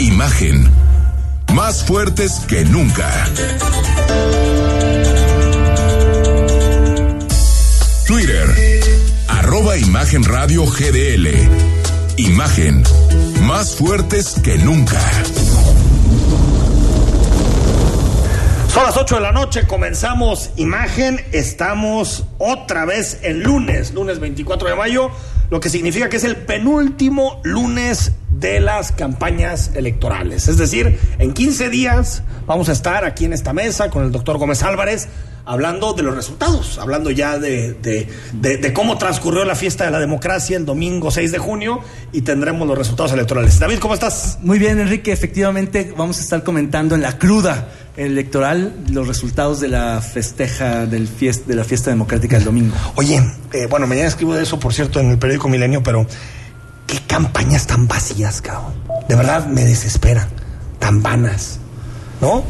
Imagen más fuertes que nunca. Twitter, arroba Imagen GDL. Imagen, más fuertes que nunca. Son las 8 de la noche, comenzamos Imagen, estamos otra vez el lunes, lunes 24 de mayo, lo que significa que es el penúltimo lunes de las campañas electorales. Es decir, en 15 días vamos a estar aquí en esta mesa con el doctor Gómez Álvarez hablando de los resultados, hablando ya de, de, de, de, cómo transcurrió la fiesta de la democracia el domingo 6 de junio y tendremos los resultados electorales. David, ¿cómo estás? Muy bien, Enrique. Efectivamente, vamos a estar comentando en la cruda electoral los resultados de la festeja del fiest, de la fiesta democrática del domingo. Oye, eh, bueno, mañana escribo de eso, por cierto, en el periódico Milenio, pero qué campañas tan vacías, cabrón. De verdad me desesperan, tan vanas, ¿no?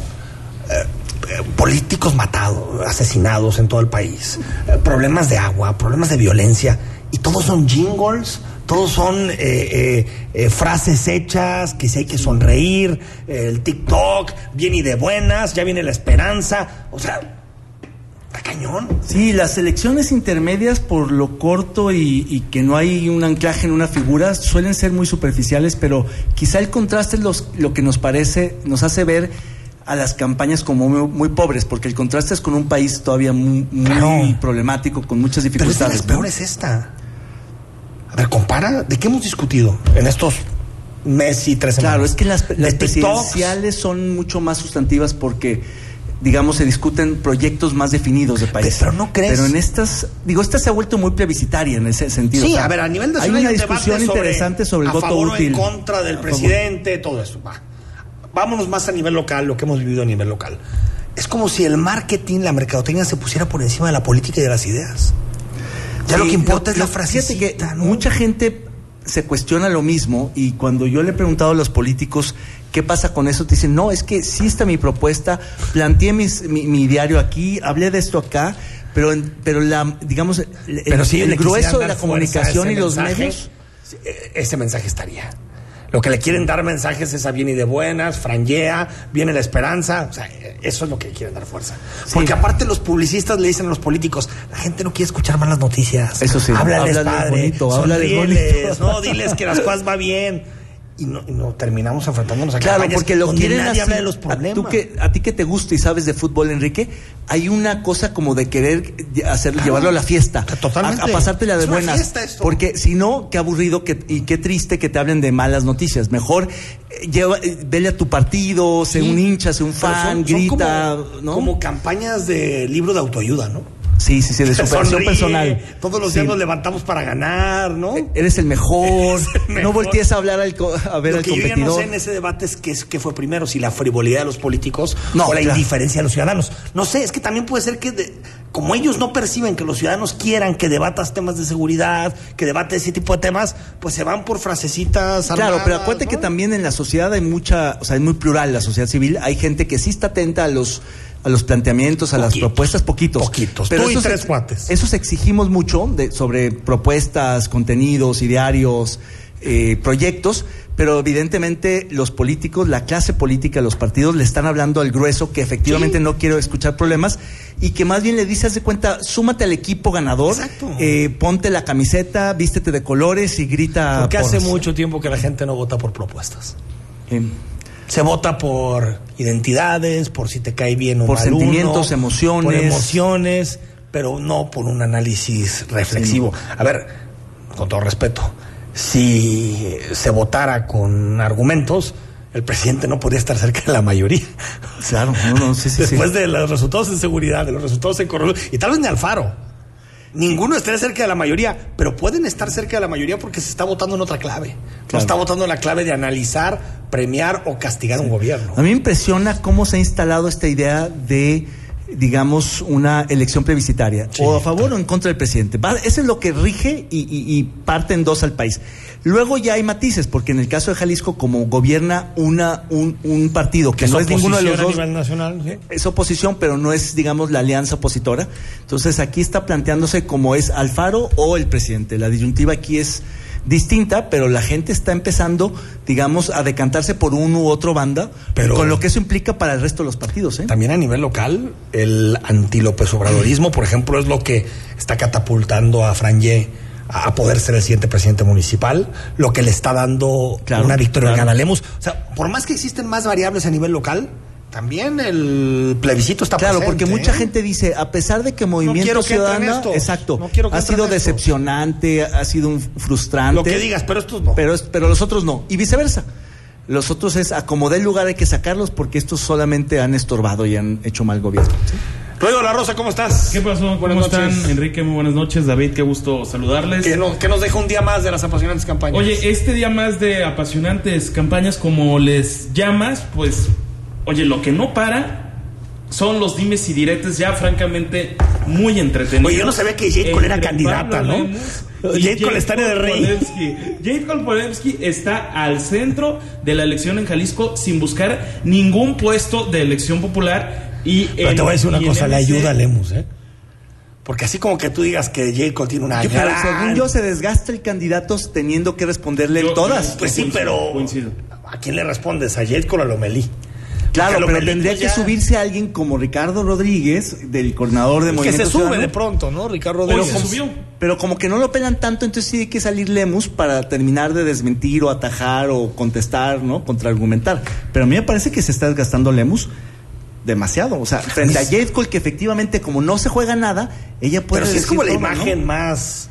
Eh, políticos matados, asesinados en todo el país, eh, problemas de agua, problemas de violencia, y todos son jingles, todos son eh, eh, eh, frases hechas, que si hay que sonreír, el TikTok, bien y de buenas, ya viene la esperanza, o sea, está cañón. Sí, las elecciones intermedias, por lo corto y, y, que no hay un anclaje en una figura, suelen ser muy superficiales, pero quizá el contraste es los, lo que nos parece, nos hace ver a las campañas como muy, muy, pobres, porque el contraste es con un país todavía muy, problemático, con muchas dificultades. Pero es ¿no? es esta. A ver, compara, ¿de qué hemos discutido en estos meses y tres semanas? Claro, es que las, las presidenciales son mucho más sustantivas porque digamos, se discuten proyectos más definidos de país. Pero no crees. Pero en estas, digo, esta se ha vuelto muy plebiscitaria en ese sentido. Sí, o sea, a ver, a nivel nacional hay una discusión interesante sobre el a voto favor útil. En contra del presidente, todo eso. Va. Vámonos más a nivel local, lo que hemos vivido a nivel local. Es como si el marketing, la mercadotecnia se pusiera por encima de la política y de las ideas. Ya sí, lo que importa lo, es la frase. que ¿no? mucha gente se cuestiona lo mismo y cuando yo le he preguntado a los políticos qué pasa con eso, te dicen, no, es que sí está mi propuesta, planteé mis, mi, mi, diario aquí, hablé de esto acá, pero, pero la, digamos, el, pero sí, el grueso de la comunicación y los mensaje, medios. Ese mensaje estaría. Lo que le quieren dar mensajes es a bien y de buenas, franjea, viene la esperanza. O sea, eso es lo que quieren dar fuerza. Sí. Porque aparte los publicistas le dicen a los políticos, la gente no quiere escuchar malas noticias. Eso sí. Háblales, háblales padre. bonito, bonito. No, diles que las cosas va bien. Y no, y no, terminamos enfrentándonos a claro porque lo quieren nadie así, habla de los problemas. A, tú que, a ti que te gusta y sabes de fútbol Enrique hay una cosa como de querer hacer Claro. llevarlo a la fiesta Totalmente. a, a pasártela de Es una buenas fiesta esto. porque si no qué aburrido que, y qué triste que te hablen de malas noticias mejor eh, lleva eh, vele a tu partido sé Sí. un hincha sé un fan son- son grita como, ¿no? como campañas de libro de autoayuda, ¿no? Sí sí sí de superación Sonríe, personal Todos los Sí. días nos levantamos para ganar, ¿no? eres el mejor, Eres el no voltees a hablar al co- a ver Lo al que yo ya no competidor sé en ese debate es qué, es- qué fue primero, si la frivolidad de los políticos No, o la claro. indiferencia de los ciudadanos. No sé, es que también puede ser que, de- como ellos no perciben que los ciudadanos quieran que debatas temas de seguridad, que debates ese tipo de temas, pues se van por frasecitas Claro, armadas, pero acuérdate ¿no? que también en la sociedad hay mucha, o sea, es muy plural la sociedad civil, hay gente que sí está atenta a los a los planteamientos, a las propuestas, poquitos. poquitos. Pero Tú y esos tres cuates. Esos exigimos mucho de, sobre propuestas, contenidos, idearios, eh, proyectos, pero evidentemente los políticos, la clase política, los partidos le están hablando al grueso que efectivamente Sí. no quiero escuchar problemas y que más bien le dice, haz de cuenta, súmate al equipo ganador, eh, ponte la camiseta, vístete de colores y grita. Porque hace mucho tiempo que la gente no vota por propuestas. Eh, Se vota por identidades, por si te cae bien o Por mal sentimientos, uno, emociones. Por emociones, pero no por un análisis reflexivo. A ver, con todo respeto, si se votara con argumentos, el presidente no podría estar cerca de la mayoría. Claro, no, no, sí, sí, sí. Después de los resultados en seguridad, de los resultados en corrupción, y tal vez ni Alfaro. Ninguno estaría cerca de la mayoría, pero pueden estar cerca de la mayoría porque se está votando en otra clave. No está votando en la clave de analizar, premiar o castigar un gobierno. A mí me impresiona cómo se ha instalado esta idea de digamos, una elección plebiscitaria, o a favor o en contra del presidente. eso es lo que rige y, y, parte en dos al país. Luego ya hay matices, porque en el caso de Jalisco, como gobierna una, un, un partido que, no es ninguno de los dos, nacional, es oposición, pero no es, digamos, la alianza opositora. Entonces aquí está planteándose como es Alfaro o el presidente. La disyuntiva aquí es distinta, pero la gente está empezando, digamos, a decantarse por uno u otro banda, pero con lo que eso implica para el resto de los partidos. ¿eh? También a nivel local, el anti-López Obradorismo, por ejemplo, es lo que está catapultando a Franje a poder ser el siguiente presidente municipal, lo que le está dando una victoria claro. a O sea, por más que existen más variables a nivel local, también el plebiscito está claro porque mucha ¿eh? gente dice a pesar de que Movimiento Ciudadano exacto ha sido decepcionante ha sido un frustrante lo que digas pero estos no pero pero los otros no y viceversa los otros es acomodar el lugar hay que sacarlos porque estos solamente han estorbado y han hecho mal gobierno ¿sí? Rodrigo La Rosa, ¿cómo estás? ¿Qué pasó? ¿Cómo están? Enrique, muy buenas noches. David, qué gusto saludarles. Que, nos deja un día más de las apasionantes campañas. Oye, este día más de apasionantes campañas, como les llamas, pues, oye, lo que no para son los dimes y diretes ya francamente muy entretenidos. Oye, yo no sabía que Jade Cole era candidata, ¿no? Jade Cole está en el rey. Jade Cole está al centro de la elección en Jalisco sin buscar ningún puesto de elección popular y Pero te voy a decir una cosa, le ayuda a Lemus, ¿eh? Porque así como que tú digas que Jacob tiene una yo, gran... según yo se desgasta el candidato teniendo que responderle todas. pues sí, pero ¿a quién le respondes? ¿A Jacob o a Lomelí? Claro, pero tendría que subirse a alguien como Ricardo Rodríguez, del coordinador de Movimiento Que se sube de pronto, ¿no? Ricardo Rodríguez. Pero como, subió. pero como que no lo pelan tanto, entonces sí hay que salir Lemus para terminar de desmentir o atajar o contestar, ¿no? Contraargumentar. Pero a mí me parece que se está desgastando Lemus demasiado. O sea, frente a Jade Cole, que efectivamente, como no se juega nada, ella puede. Pero es como la imagen más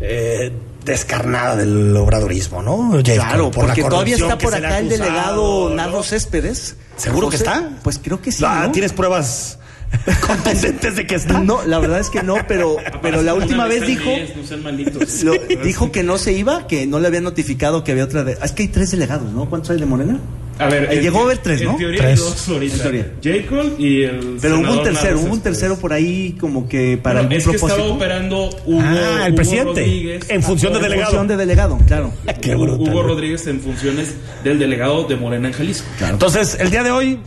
eh, descarnada del obradorismo, ¿no? Claro, por porque todavía está por acá el delegado Narro Céspedes. ¿Seguro que está? Pues creo que sí. Ah, ¿no? ¿Tienes pruebas? contundentes de que está. No, la verdad es que no, pero, pero la última vez dijo, dijo que no se iba, que no le había notificado que había otra. De, es que hay tres delegados, ¿no? ¿Cuántos hay de Morena? A ver, eh, llegó a haber tres, ¿no? En teoría tres. hay dos ahorita. En teoría. Jacob y el. Pero hubo un tercero, hubo un tercero por ahí como que para bueno, algún es propósito. Que estaba operando Hugo, ah, el Hugo presidente. Rodríguez, en función de delegado. En función de delegado, claro. Qué brutal. Hugo Rodríguez en funciones del delegado de Morena en Jalisco. Claro. Entonces, el día de hoy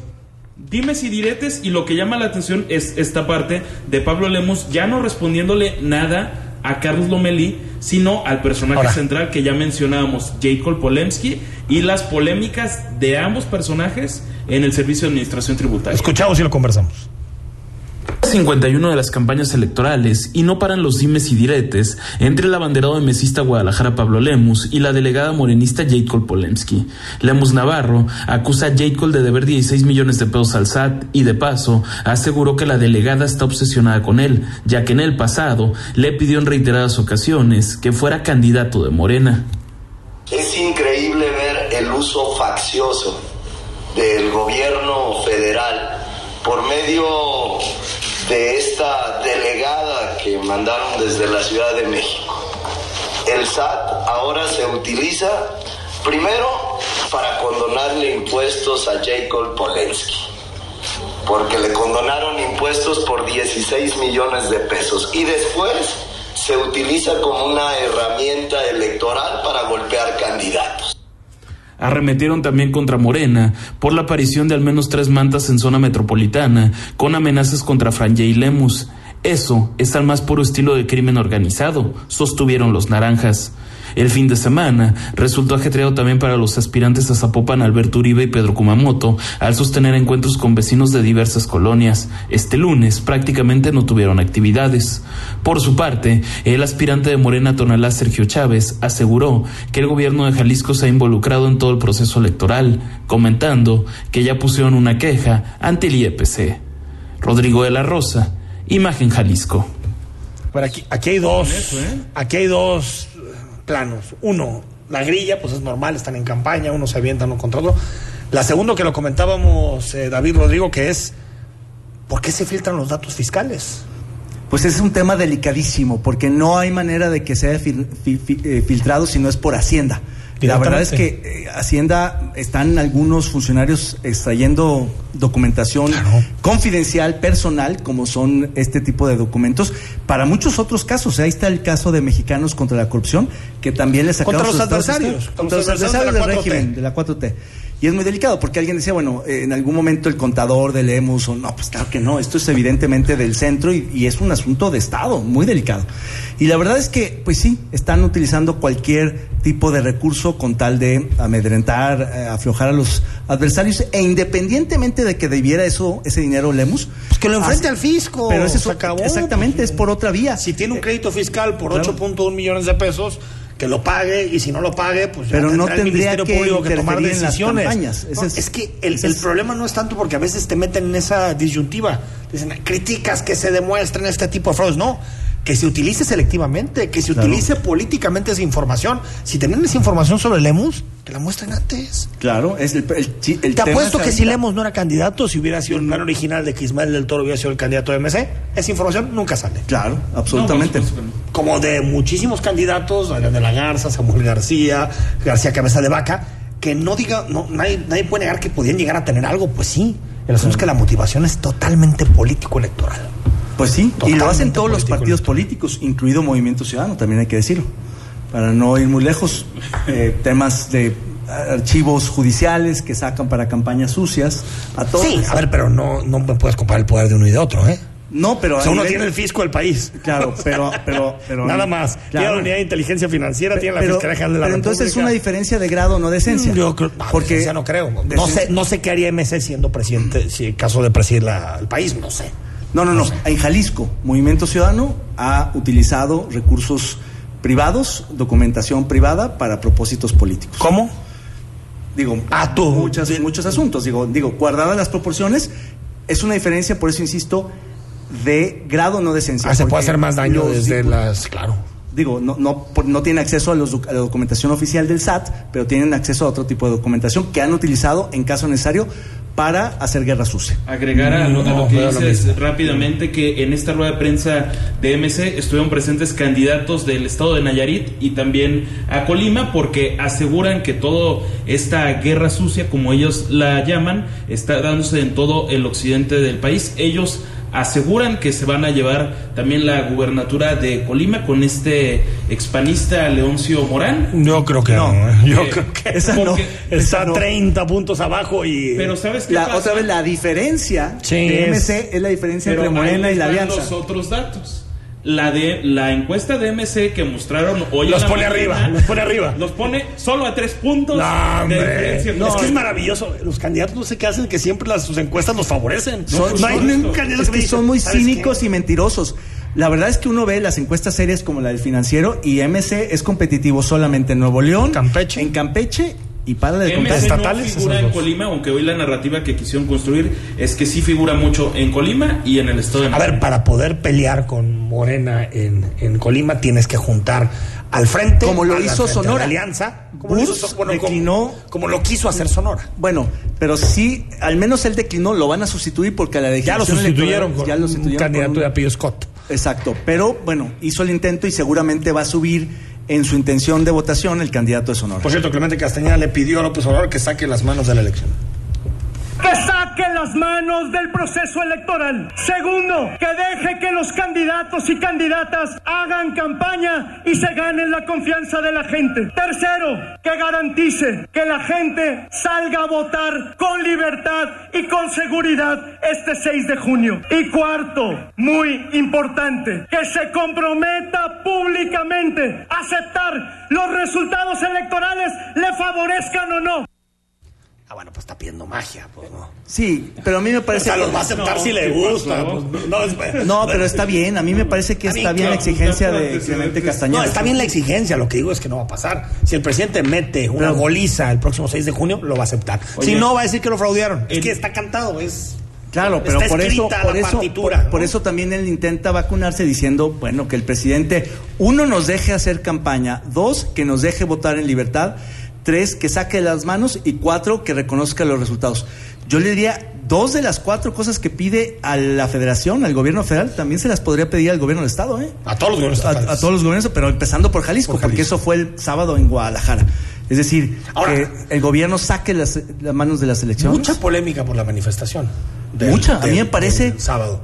dimes y diretes y lo que llama la atención es esta parte de Pablo Lemos ya no respondiéndole nada a Carlos Lomelí, sino al personaje central que ya mencionábamos, Jacob Polemski, y las polémicas de ambos personajes en el Servicio de Administración Tributaria. Escuchamos y lo conversamos. 51 de las campañas electorales y no paran los dimes y diretes entre el abanderado de mesista Guadalajara Pablo Lemus y la delegada morenista Jacob Polemski. Lemus Navarro acusa a Jacob de deber 16 millones de pesos al SAT y de paso aseguró que la delegada está obsesionada con él, ya que en el pasado le pidió en reiteradas ocasiones que fuera candidato de Morena. Es increíble ver el uso faccioso del gobierno federal por medio de esta delegada que mandaron desde la Ciudad de México. El SAT ahora se utiliza primero para condonarle impuestos a Jacob Polensky, porque le condonaron impuestos por 16 millones de pesos y después se utiliza como una herramienta electoral para golpear candidatos. Arremetieron también contra Morena por la aparición de al menos tres mantas en zona metropolitana, con amenazas contra Franje y Lemus. Eso es al más puro estilo de crimen organizado, sostuvieron los naranjas. El fin de semana resultó ajetreado también para los aspirantes a Zapopan Alberto Uribe y Pedro Kumamoto al sostener encuentros con vecinos de diversas colonias. Este lunes prácticamente no tuvieron actividades. Por su parte, el aspirante de Morena Tonalá Sergio Chávez aseguró que el gobierno de Jalisco se ha involucrado en todo el proceso electoral, comentando que ya pusieron una queja ante el IEPC. Rodrigo de la Rosa, Imagen Jalisco. Bueno, aquí, aquí hay dos, aquí hay dos planos. Uno, la grilla, pues es normal, están en campaña, uno se avienta uno contra otro. La segunda que lo comentábamos eh, David Rodrigo, que es, ¿por qué se filtran los datos fiscales? Pues es un tema delicadísimo, porque no hay manera de que sea eh, filtrado si no es por Hacienda. La verdad es que eh, Hacienda están algunos funcionarios extrayendo documentación confidencial, personal, como son este tipo de documentos, para muchos otros casos. Ahí está el caso de mexicanos contra la corrupción, que también les sacaron Contra los adversarios, contra contra los adversarios del 4T. régimen, de la 4T. Y es muy delicado, porque alguien decía, bueno, eh, en algún momento el contador del EMUS, o no, pues claro que no, esto es evidentemente del centro y, y es un asunto de Estado, muy delicado. Y la verdad es que, pues sí, están utilizando cualquier tipo de recurso con tal de amedrentar, eh, aflojar a los adversarios, e independientemente de que debiera eso, ese dinero Lemus. Pues que lo enfrente hace- al fisco. Pero ese es, se acabó. exactamente, es por otra vía. Si tiene un crédito fiscal por Claro. 8.1 millones de pesos, que lo pague y si no lo pague, pues ya Pero no tendrá el tendría Ministerio que Público que tomar en las decisiones. No, es- es, que el, el problema no es tanto porque a veces te meten en esa disyuntiva. Dicen, criticas que se demuestren este tipo de fraudes. No, que se utilice selectivamente, que se Claro. utilice políticamente esa información. Si tienen esa información sobre Lemus, que la muestren antes. Claro, es el, el, Te tema apuesto es que si. Lemos no era candidato, si hubiera sido el plan original de que Ismael del Toro hubiera sido el candidato de MC, esa información nunca sale. Claro, absolutamente. No, no. Como de muchísimos candidatos, Adrián de la Garza, Samuel García, García Cabeza de Vaca, que no diga, no, nadie, nadie puede negar que podían llegar a tener algo, pues sí. El asunto es que la motivación es totalmente político-electoral. Pues sí, y lo Totalmente hacen todos los partidos políticos, incluido Movimiento Ciudadano, también hay que decirlo. Para no ir muy lejos, eh, temas de archivos judiciales que sacan para campañas sucias, a todos. Sí, a ver, pero no, no me puedes comparar el poder de uno y de otro, ¿eh? No, pero. O sea, uno nivel- tiene el fisco del país. Claro, pero. pero, pero Nada más. Tiene la unidad de inteligencia financiera, tiene la pero, Fiscalía General de la pero entonces es una diferencia de grado, no de esencia. Mm, Yo creo, no, porque no creo. No sé, no sé qué haría MC siendo presidente, si en caso de presidir la- el país, no sé. No, no, no. En Jalisco, Movimiento Ciudadano ha utilizado recursos privados, documentación privada para propósitos políticos. ¿Cómo? Digo, Ah, tú. muchas, muchos asuntos. Digo, digo, guardadas las proporciones, es una diferencia, por eso insisto, de grado, no de esencia. Ah, se puede hacer más daño desde las. Claro. Digo, no, no, no tienen acceso a, los a la documentación oficial del SAT, pero tienen acceso a otro tipo de documentación que han utilizado en caso necesario para hacer guerra sucia. Agregar a lo, a lo No, que lo dices rápidamente que en esta rueda de prensa de MC estuvieron presentes candidatos del estado de Nayarit y también a Colima porque aseguran que toda esta guerra sucia, como ellos la llaman, está dándose en todo el occidente del país. Ellos aseguran que se van a llevar también la gubernatura de Colima con este expanista Leoncio Morán. Yo creo que no. No. ¿eh? Yo Eh, creo que esa no. está esa no. 30 puntos abajo y. Pero ¿sabes qué La, pasa? otra vez, la diferencia Sí, de es- MC es la diferencia Pero entre Morena y la Alianza. los otros datos. La de la encuesta de MC que mostraron hoy Los pone mañana, arriba, los pone arriba. Los pone solo a tres puntos No, de hombre. diferencia. es que es maravilloso. Los candidatos no sé qué hacen, que siempre las, sus encuestas los favorecen. Son, no hay son- ningún candidato es que dice, son muy ¿sabes cínicos qué? y mentirosos. La verdad es que uno ve las encuestas serias como la del financiero y MC es competitivo solamente en Nuevo León, Campeche. en Campeche y para de contar. MC estatales, no figura en. Colima, aunque hoy la narrativa que quisieron construir es que sí figura mucho en Colima y en el estado de A ver, para poder pelear con Morena en, en Colima tienes que juntar al frente. Como lo hizo frente, Sonora. alianza. Como lo, Burs hizo, bueno, como- declinó- como, lo quiso hacer Sonora. Bueno, pero sí, al menos él declinó, lo van a sustituir porque a la Ya lo sustituyeron con ya lo un sustituyeron candidato con un- de apellido Scott. Exacto, pero bueno, hizo el intento y seguramente va a subir en su intención de votación el candidato de Sonora. Por cierto, Clemente Castañeda le pidió a López Obrador que saque las manos de la elección. Que saque las manos del proceso electoral. Segundo, que deje que los candidatos y candidatas hagan campaña y se ganen la confianza de la gente. Tercero, que garantice que la gente salga a votar con libertad y con seguridad este 6 de junio. Y cuarto, muy importante, que se comprometa públicamente a aceptar los resultados electorales, le favorezcan o no. Ah, bueno, pues está pidiendo magia, pues no. Sí, pero a mí me O parece sea, que- los va a aceptar si le gusta. pues, no, es- No, pero está bien, a mí me parece que Está bien, la exigencia de Clemente Castañeda. No, está bien la exigencia, lo que digo es que no va a pasar. Si el presidente mete una goliza el próximo 6 de junio, lo va a aceptar. Oye, si no, va a decir que lo fraudearon. Es que está cantado, es... Claro, pero Está por eso, escrita por la eso, partitura, por, ¿no? por eso también él intenta vacunarse diciendo, bueno, que el presidente, uno, nos deje hacer campaña, dos, que nos deje votar en libertad, tres, que saque las manos y cuatro, que reconozca los resultados. Yo le diría dos de las cuatro cosas que pide a la federación, al gobierno federal, también se las podría pedir al gobierno del estado, ¿eh? A todos los gobiernos A, a todos los gobiernos, pero empezando por Jalisco, Por porque eso fue el sábado en Guadalajara. Es decir, Ahora- que el gobierno saque las, las manos de las elecciones. Mucha polémica por la manifestación. del- Mucha. A mí me parece- sábado.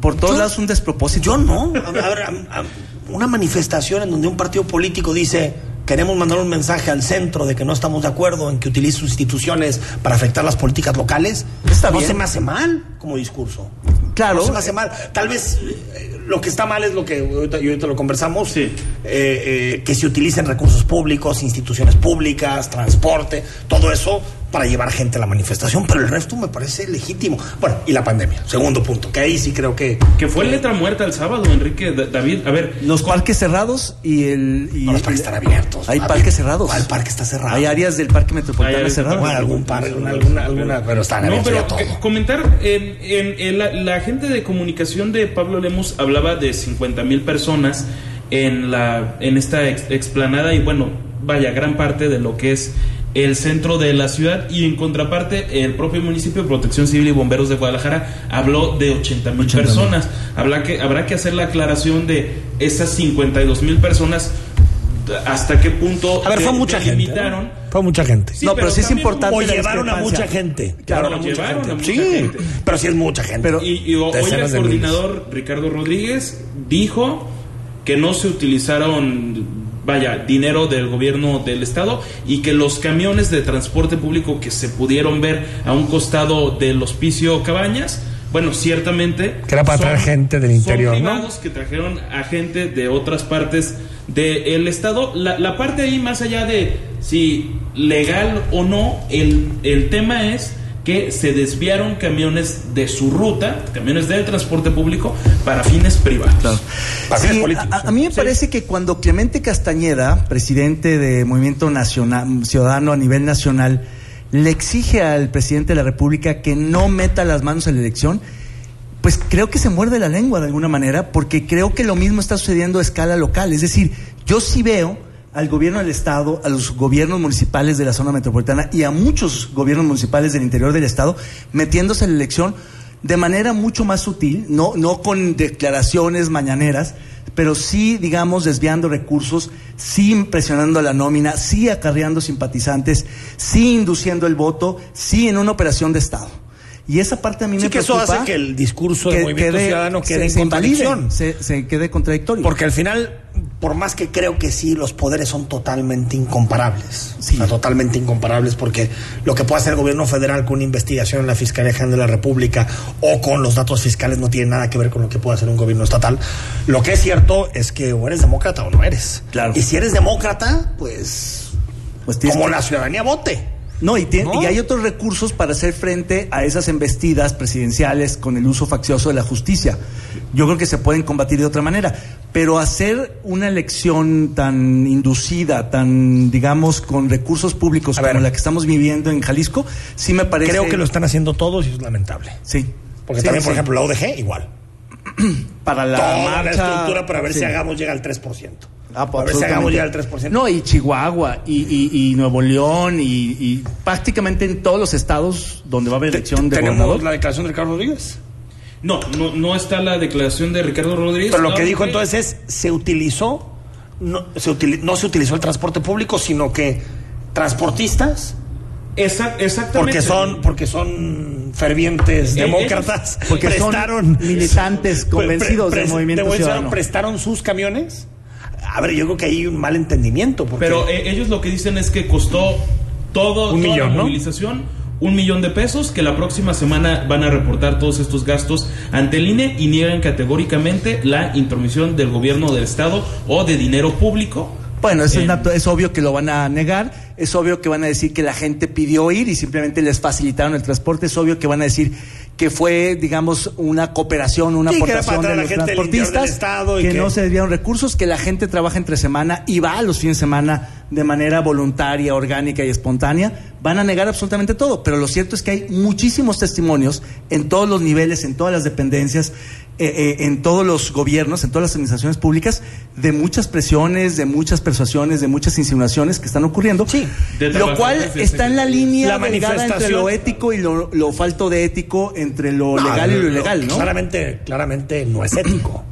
por todos Yo- lados un despropósito. Yo no. A ver, a ver, a- a- una manifestación en donde un partido político dice queremos mandar un mensaje al centro de que no estamos de acuerdo en que utilice sus instituciones para afectar las políticas locales. Está no bien. se me hace mal como discurso. Claro. No se me hace mal. Tal vez eh, lo que está mal es lo que ahorita, y ahorita lo conversamos. Sí. eh, eh, que se utilicen recursos públicos, instituciones públicas, transporte, todo eso para llevar gente a la manifestación, pero el resto me parece legítimo. Bueno, y la pandemia, segundo punto, que ahí sí creo que... Que fue letra muerta el sábado, Enrique Da- David. A ver, Los parques cerrados y el. y No, los parques están abiertos. Hay parques cerrados. ¿Cuál parque está cerrado? Hay áreas del parque metropolitano cerradas. Bueno, algún parque, alguna, alguna, alguna, pero están No, abiertos pero ya todo. eh, comentar, en, en- en la, la gente de comunicación de Pablo Lemos hablaba de 50 mil personas en, la, en esta ex- explanada y bueno, vaya, gran parte de lo que es el centro de la ciudad y en contraparte el propio municipio de Protección Civil y Bomberos de Guadalajara habló de 80 mil personas. Habrá que, habrá que hacer la aclaración de esas 52 mil personas hasta qué punto A ver, fue mucha gente. ¿no? Fue mucha gente. Sí, no, pero, pero sí es importante. o llevaron a mucha gente. Claro, Llevaron a mucha llevaron a gente. mucha sí, gente. pero sí es mucha gente. Pero- Y, y hoy el de miles. coordinador Ricardo Rodríguez dijo que no se utilizaron, vaya, dinero del gobierno del estado y que los camiones de transporte público que se pudieron ver a un costado del hospicio Cabañas, bueno, ciertamente... Que era para traer gente del interior, son ¿no? privados que trajeron a gente de otras partes del estado. La, la parte ahí, más allá de si legal o no, el, el tema es que se desviaron camiones de su ruta, camiones del transporte público, para fines privados. Para Sí, fines políticos, a, a mí me parece que cuando Clemente Castañeda, presidente de Movimiento Nacional, Ciudadano a nivel nacional, le exige al presidente de la República que no meta las manos en la elección, pues creo que se muerde la lengua de alguna manera, porque creo que lo mismo está sucediendo a escala local. Es decir, yo sí veo al gobierno del Estado, a los gobiernos municipales de la zona metropolitana y a muchos gobiernos municipales del interior del Estado metiéndose en la elección de manera mucho más sutil, no, no con declaraciones mañaneras, pero sí, digamos, desviando recursos, sí presionando a la nómina, sí acarreando simpatizantes, sí induciendo el voto, sí en una operación de Estado. Y esa parte a mí Sí me que eso preocupa hace que el discurso del que Movimiento quede- Ciudadano quede se- en contradicción. se, se quede contradictorio. Porque al final, por más que creo que sí, los poderes son totalmente incomparables. Sí. O sea, totalmente incomparables porque lo que puede hacer el gobierno federal con una investigación en la Fiscalía General de la República o con los datos fiscales no tiene nada que ver con lo que puede hacer un gobierno estatal. Lo que es cierto es que o eres demócrata o no eres. Claro. Y si eres demócrata, pues, Pues como que- la ciudadanía vote. No, y, tiene- ¿No? y hay otros recursos para hacer frente a esas embestidas presidenciales con el uso faccioso de la justicia. Yo creo que se pueden combatir de otra manera. Pero hacer una elección tan inducida, tan, digamos, con recursos públicos A como ver. la que estamos viviendo en Jalisco, sí me parece. Creo que lo están haciendo todos y es lamentable. Sí. Porque Sí, también, por ejemplo, la UDG, igual. para la Toda marcha. la estructura para ver sí. si hagamos llega al 3%. Ah, pues, a ver si hagamos absolutamente. llegar al 3%. No, y Chihuahua, y, y- y Nuevo León, y, y prácticamente en todos los estados donde va a haber elección de ¿Tenemos gobernador. la declaración de Ricardo Rodríguez? No, no, no está la declaración de Ricardo Rodríguez. Pero lo que dijo entonces es, se utilizó, no se, no se utilizó el transporte público, sino que transportistas, Exact- exactamente. porque son, porque son fervientes Eh, demócratas, porque son prestaron militantes convencidos del movimiento prestaron sus camiones. A ver, yo creo que hay un mal entendimiento. Porque Pero eh, ellos lo que dicen es que costó todo, Un toda millón, la ¿no? movilización un millón de pesos, que la próxima semana van a reportar todos estos gastos ante el INE y niegan categóricamente la intromisión del gobierno del Estado o de dinero público. Bueno, eso es, en- natu- es obvio que lo van a negar, es obvio que van a decir que la gente pidió ir y simplemente les facilitaron el transporte, es obvio que van a decir que fue, digamos, una cooperación, una Sí, aportación de los del transportistas, y que, que- no se desviaron recursos, que la gente trabaja entre semana y va a los fines de semana de manera voluntaria, orgánica y espontánea, van a negar absolutamente todo, pero lo cierto es que hay muchísimos testimonios en todos los niveles, en todas las dependencias, eh, eh, en todos los gobiernos, en todas las administraciones públicas, de muchas presiones, de muchas persuasiones, de muchas insinuaciones que están ocurriendo. Sí. Lo cual está en la línea La entre lo ético y lo, lo falto de ético, entre lo No, legal y lo lo- ilegal, ¿no? Claramente, claramente no es ético.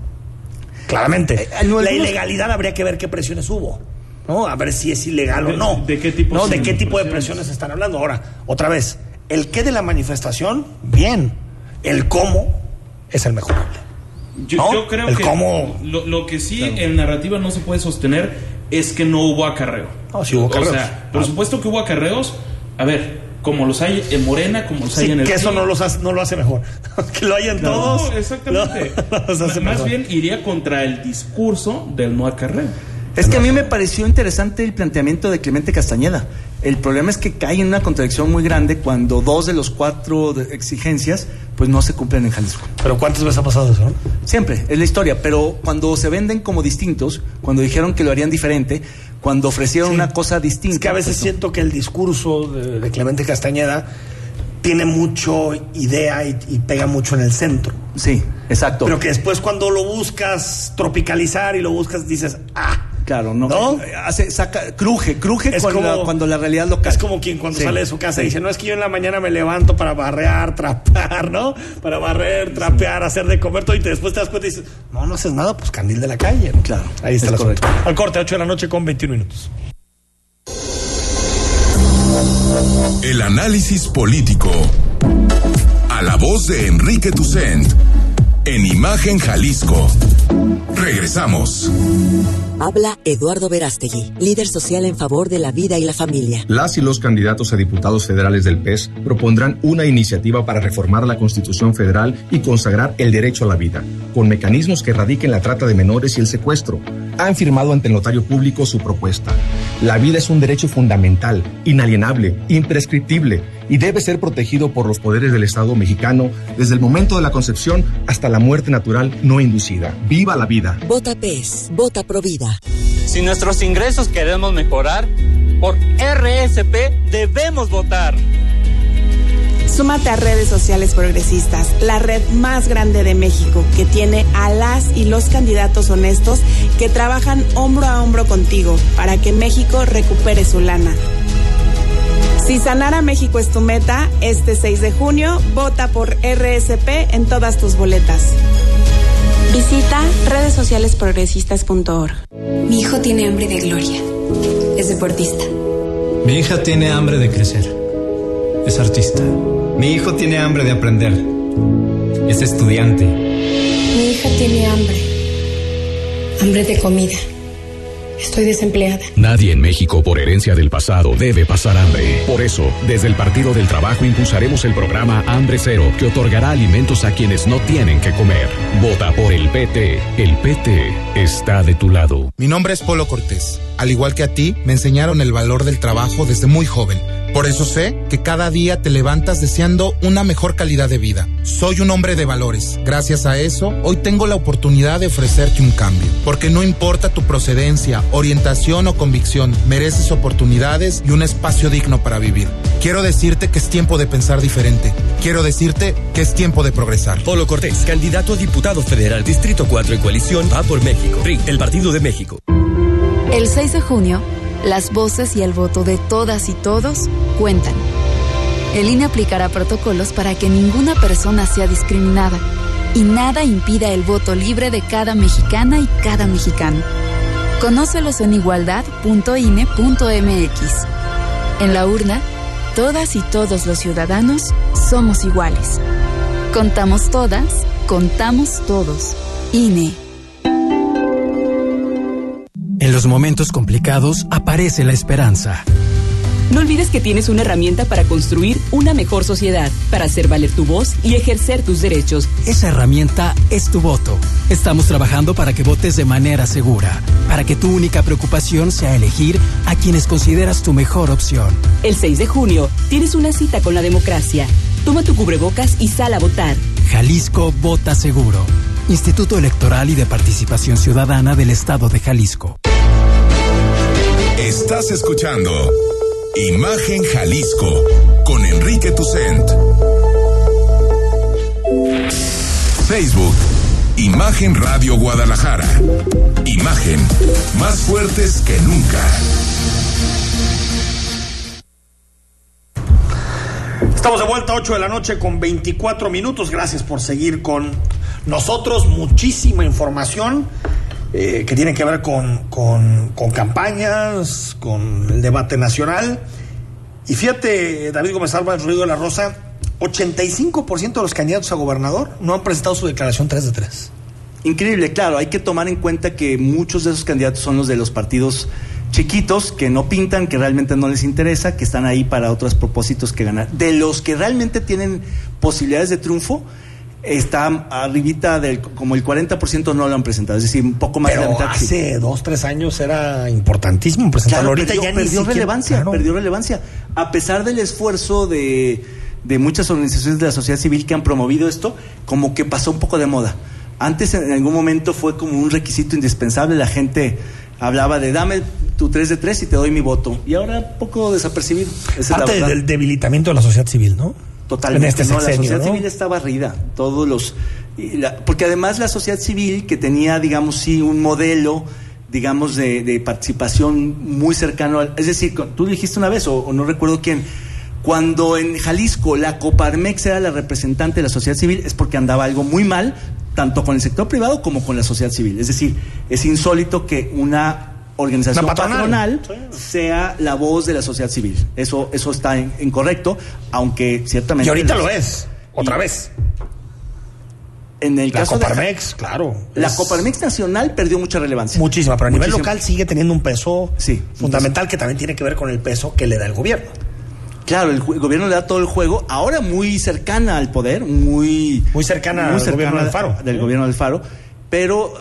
Claramente. Eh, no, la ilegalidad habría que ver qué presiones hubo. ¿no? A ver si es ilegal De- o no. de qué tipo ¿no? ¿De qué tipo de presiones? presiones están hablando? Ahora, otra vez, el qué de la manifestación, bien. El cómo es el mejorable. Yo, ¿No? yo creo El que cómo- lo, lo que sí en narrativa no se puede sostener es que no hubo acarreo. No, sí hubo acarreos. O sea, por Ah. supuesto que hubo acarreos. A ver, como los hay en Morena, como los hay en el que eso no, los hace- no lo hace mejor. que lo hayan todos. No, exactamente. no los hace M- Más mejor. bien iría contra el discurso del no acarreo. Es que a mí me pareció interesante el planteamiento de Clemente Castañeda. El problema es que cae en una contradicción muy grande cuando dos de los cuatro de- exigencias pues no se cumplen en Jalisco. Pero ¿cuántas veces ha pasado eso? no? Siempre, es la historia, pero cuando se venden como distintos, cuando dijeron que lo harían diferente, cuando ofrecieron Sí. una cosa distinta. Es que a veces pues, siento que el discurso de, de Clemente Castañeda tiene mucho idea y, y pega mucho en el centro. Sí, exacto. Pero que después cuando lo buscas tropicalizar y lo buscas dices, ah, Claro, no. ¿No? Hace, saca, cruje, cruje Es cuando, como- la, cuando la realidad local. es como quien cuando Sí. sale de su casa y dice, no es que yo en la mañana me levanto para barrear, trapear, ¿no? Para barrer, trapear, hacer de comer todo y te- después te das cuenta y dices, no, no haces nada, pues candil de la calle. ¿no? Claro, Ahí está es correcto. Al corte, 8 de la noche con 21 minutos. El análisis político. A la voz de Enrique Tucent. En Imagen Jalisco. Regresamos. Habla Eduardo Verástegui, líder social en favor de la vida y la familia. Las y los candidatos a diputados federales del PES propondrán una iniciativa para reformar la Constitución federal y consagrar el derecho a la vida, con mecanismos que erradiquen la trata de menores y el secuestro. Han firmado ante el notario público su propuesta. La vida es un derecho fundamental, inalienable, imprescriptible y debe ser protegido por los poderes del Estado mexicano desde el momento de la concepción hasta la muerte natural no inducida. ¡Viva la vida! Vota PES, vota Provida. Si nuestros ingresos queremos mejorar, por RSP debemos votar. Súmate a redes sociales progresistas, la red más grande de México, que tiene a las y los candidatos honestos que trabajan hombro a hombro contigo para que México recupere su lana. Si sanar a México es tu meta, este 6 de junio, vota por RSP en todas tus boletas. Visita redessocialesprogresistas.org. Mi hijo tiene hambre de gloria. Es deportista. Mi hija tiene hambre de crecer. Es artista. Mi hijo tiene hambre de aprender. Es estudiante. Mi hija tiene hambre. Hambre de comida. Estoy desempleada. Nadie en México por herencia del pasado debe pasar hambre. Por eso, desde el Partido del Trabajo impulsaremos el programa Hambre Cero, que otorgará alimentos a quienes no tienen que comer. Vota por el PT. El PT está de tu lado. Mi nombre es Polo Cortés. Al igual que a ti, me enseñaron el valor del trabajo desde muy joven. Por eso sé que cada día te levantas deseando una mejor calidad de vida. Soy un hombre de valores. Gracias a eso, hoy tengo la oportunidad de ofrecerte un cambio. Porque no importa tu procedencia, orientación o convicción, mereces oportunidades y un espacio digno para vivir. Quiero decirte que es tiempo de pensar diferente. Quiero decirte que es tiempo de progresar. Polo Cortés, candidato a diputado federal, Distrito 4 en coalición, va por México. PRI, el Partido de México. El 6 de junio, las voces y el voto de todas y todos cuentan. El INE aplicará protocolos para que ninguna persona sea discriminada y nada impida el voto libre de cada mexicana y cada mexicano. Conócelos en igualdad.ine.mx. En la urna, todas y todos los ciudadanos somos iguales. Contamos todas, contamos todos. INE. En los momentos complicados aparece la esperanza. No olvides que tienes una herramienta para construir una mejor sociedad, para hacer valer tu voz y ejercer tus derechos. Esa herramienta es tu voto. Estamos trabajando para que votes de manera segura, para que tu única preocupación sea elegir a quienes consideras tu mejor opción. El 6 de junio tienes una cita con la democracia. Toma tu cubrebocas y sal a votar. Jalisco vota seguro. Instituto Electoral y de Participación Ciudadana del Estado de Jalisco. Estás escuchando Imagen Jalisco con Enrique Tucent. Facebook, Imagen Radio Guadalajara. Imagen más fuertes que nunca. Estamos de vuelta a 8 de la noche con 24 minutos. Gracias por seguir con nosotros. Muchísima información eh, que tiene que ver con, con, campañas, con el debate nacional. Y fíjate, David Gómez el Ruido de la Rosa, 85% de los candidatos a gobernador no han presentado su declaración 3 de 3. Increíble, claro, hay que tomar en cuenta que muchos de esos candidatos son los de los partidos chiquitos que no pintan, que realmente no les interesa, que están ahí para otros propósitos que ganar. De los que realmente tienen posibilidades de triunfo, está arribita del como el 40% no lo han presentado, es decir, un poco más Pero de la mitad. sí. hace dos, tres años era importantísimo presentarlo. Claro, Ahorita perdió, ya ni perdió siquiera- relevancia, claro. perdió relevancia. A pesar del esfuerzo de, de muchas organizaciones de la sociedad civil que han promovido esto, como que pasó un poco de moda. Antes en algún momento fue como un requisito indispensable, la gente hablaba de dame tu 3 de 3 y te doy mi voto. Y ahora poco desapercibido. Esa Parte del debilitamiento de la sociedad civil, ¿no? Totalmente. En este no, la sociedad ¿no? civil está barrida. Todos los. la- porque además la sociedad civil, que tenía, digamos, sí, un modelo, digamos, de, de participación muy cercano al. Es decir, tú dijiste una vez, o, o no recuerdo quién. Cuando en Jalisco la Coparmex era la representante de la sociedad civil, es porque andaba algo muy mal, tanto con el sector privado como con la sociedad civil. Es decir, es insólito que una organización patronal. sea la voz de la sociedad civil. Eso, eso está in- incorrecto, aunque ciertamente. Y ahorita lo es, otra vez. En el La caso de- Coparmex, claro. la Es Coparmex nacional perdió mucha relevancia. Muchísima, pero a nivel local sigue teniendo un peso Sí. fundamental que también tiene que ver con el peso que le da el gobierno. Claro, el gobierno le da todo el juego, ahora muy cercana al poder, muy, Muy cercana al gobierno del Faro. Del gobierno del Faro, pero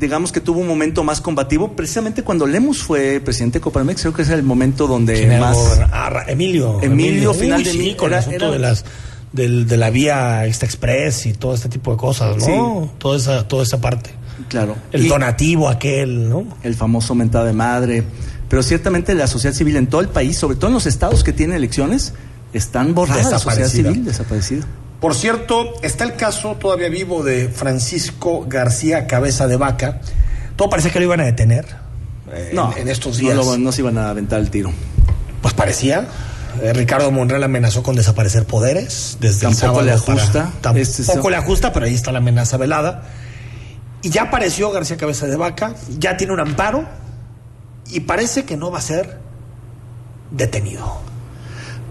digamos que tuvo un momento más combativo, precisamente cuando Lemus fue presidente de Coparmex, creo que ese es el momento donde ¿Quién era el más... Ah, Emilio. Emilio, final Uy, de sí, con era- el asunto era- de las del- de la vía Extra Express y todo este tipo de cosas, ¿no? Sí. Toda esa toda esa parte. Claro. El Y- donativo aquel, ¿no? el famoso mentada de madre. Pero ciertamente la sociedad civil en todo el país, sobre todo en los estados que tienen elecciones, están borradas la sociedad civil desaparecida. Por cierto, está el caso todavía vivo de Francisco García Cabeza de Vaca. Todo parece que lo iban a detener eh, No, en, en estos no días. lo- no se iban a aventar el tiro. Pues parecía. Eh, Ricardo Monreal amenazó con desaparecer poderes desde Tampoco el sábado le para- ajusta. tampoco Este- le ajusta, pero ahí está la amenaza velada. Y ya apareció García Cabeza de Vaca, ya tiene un amparo y parece que no va a ser detenido.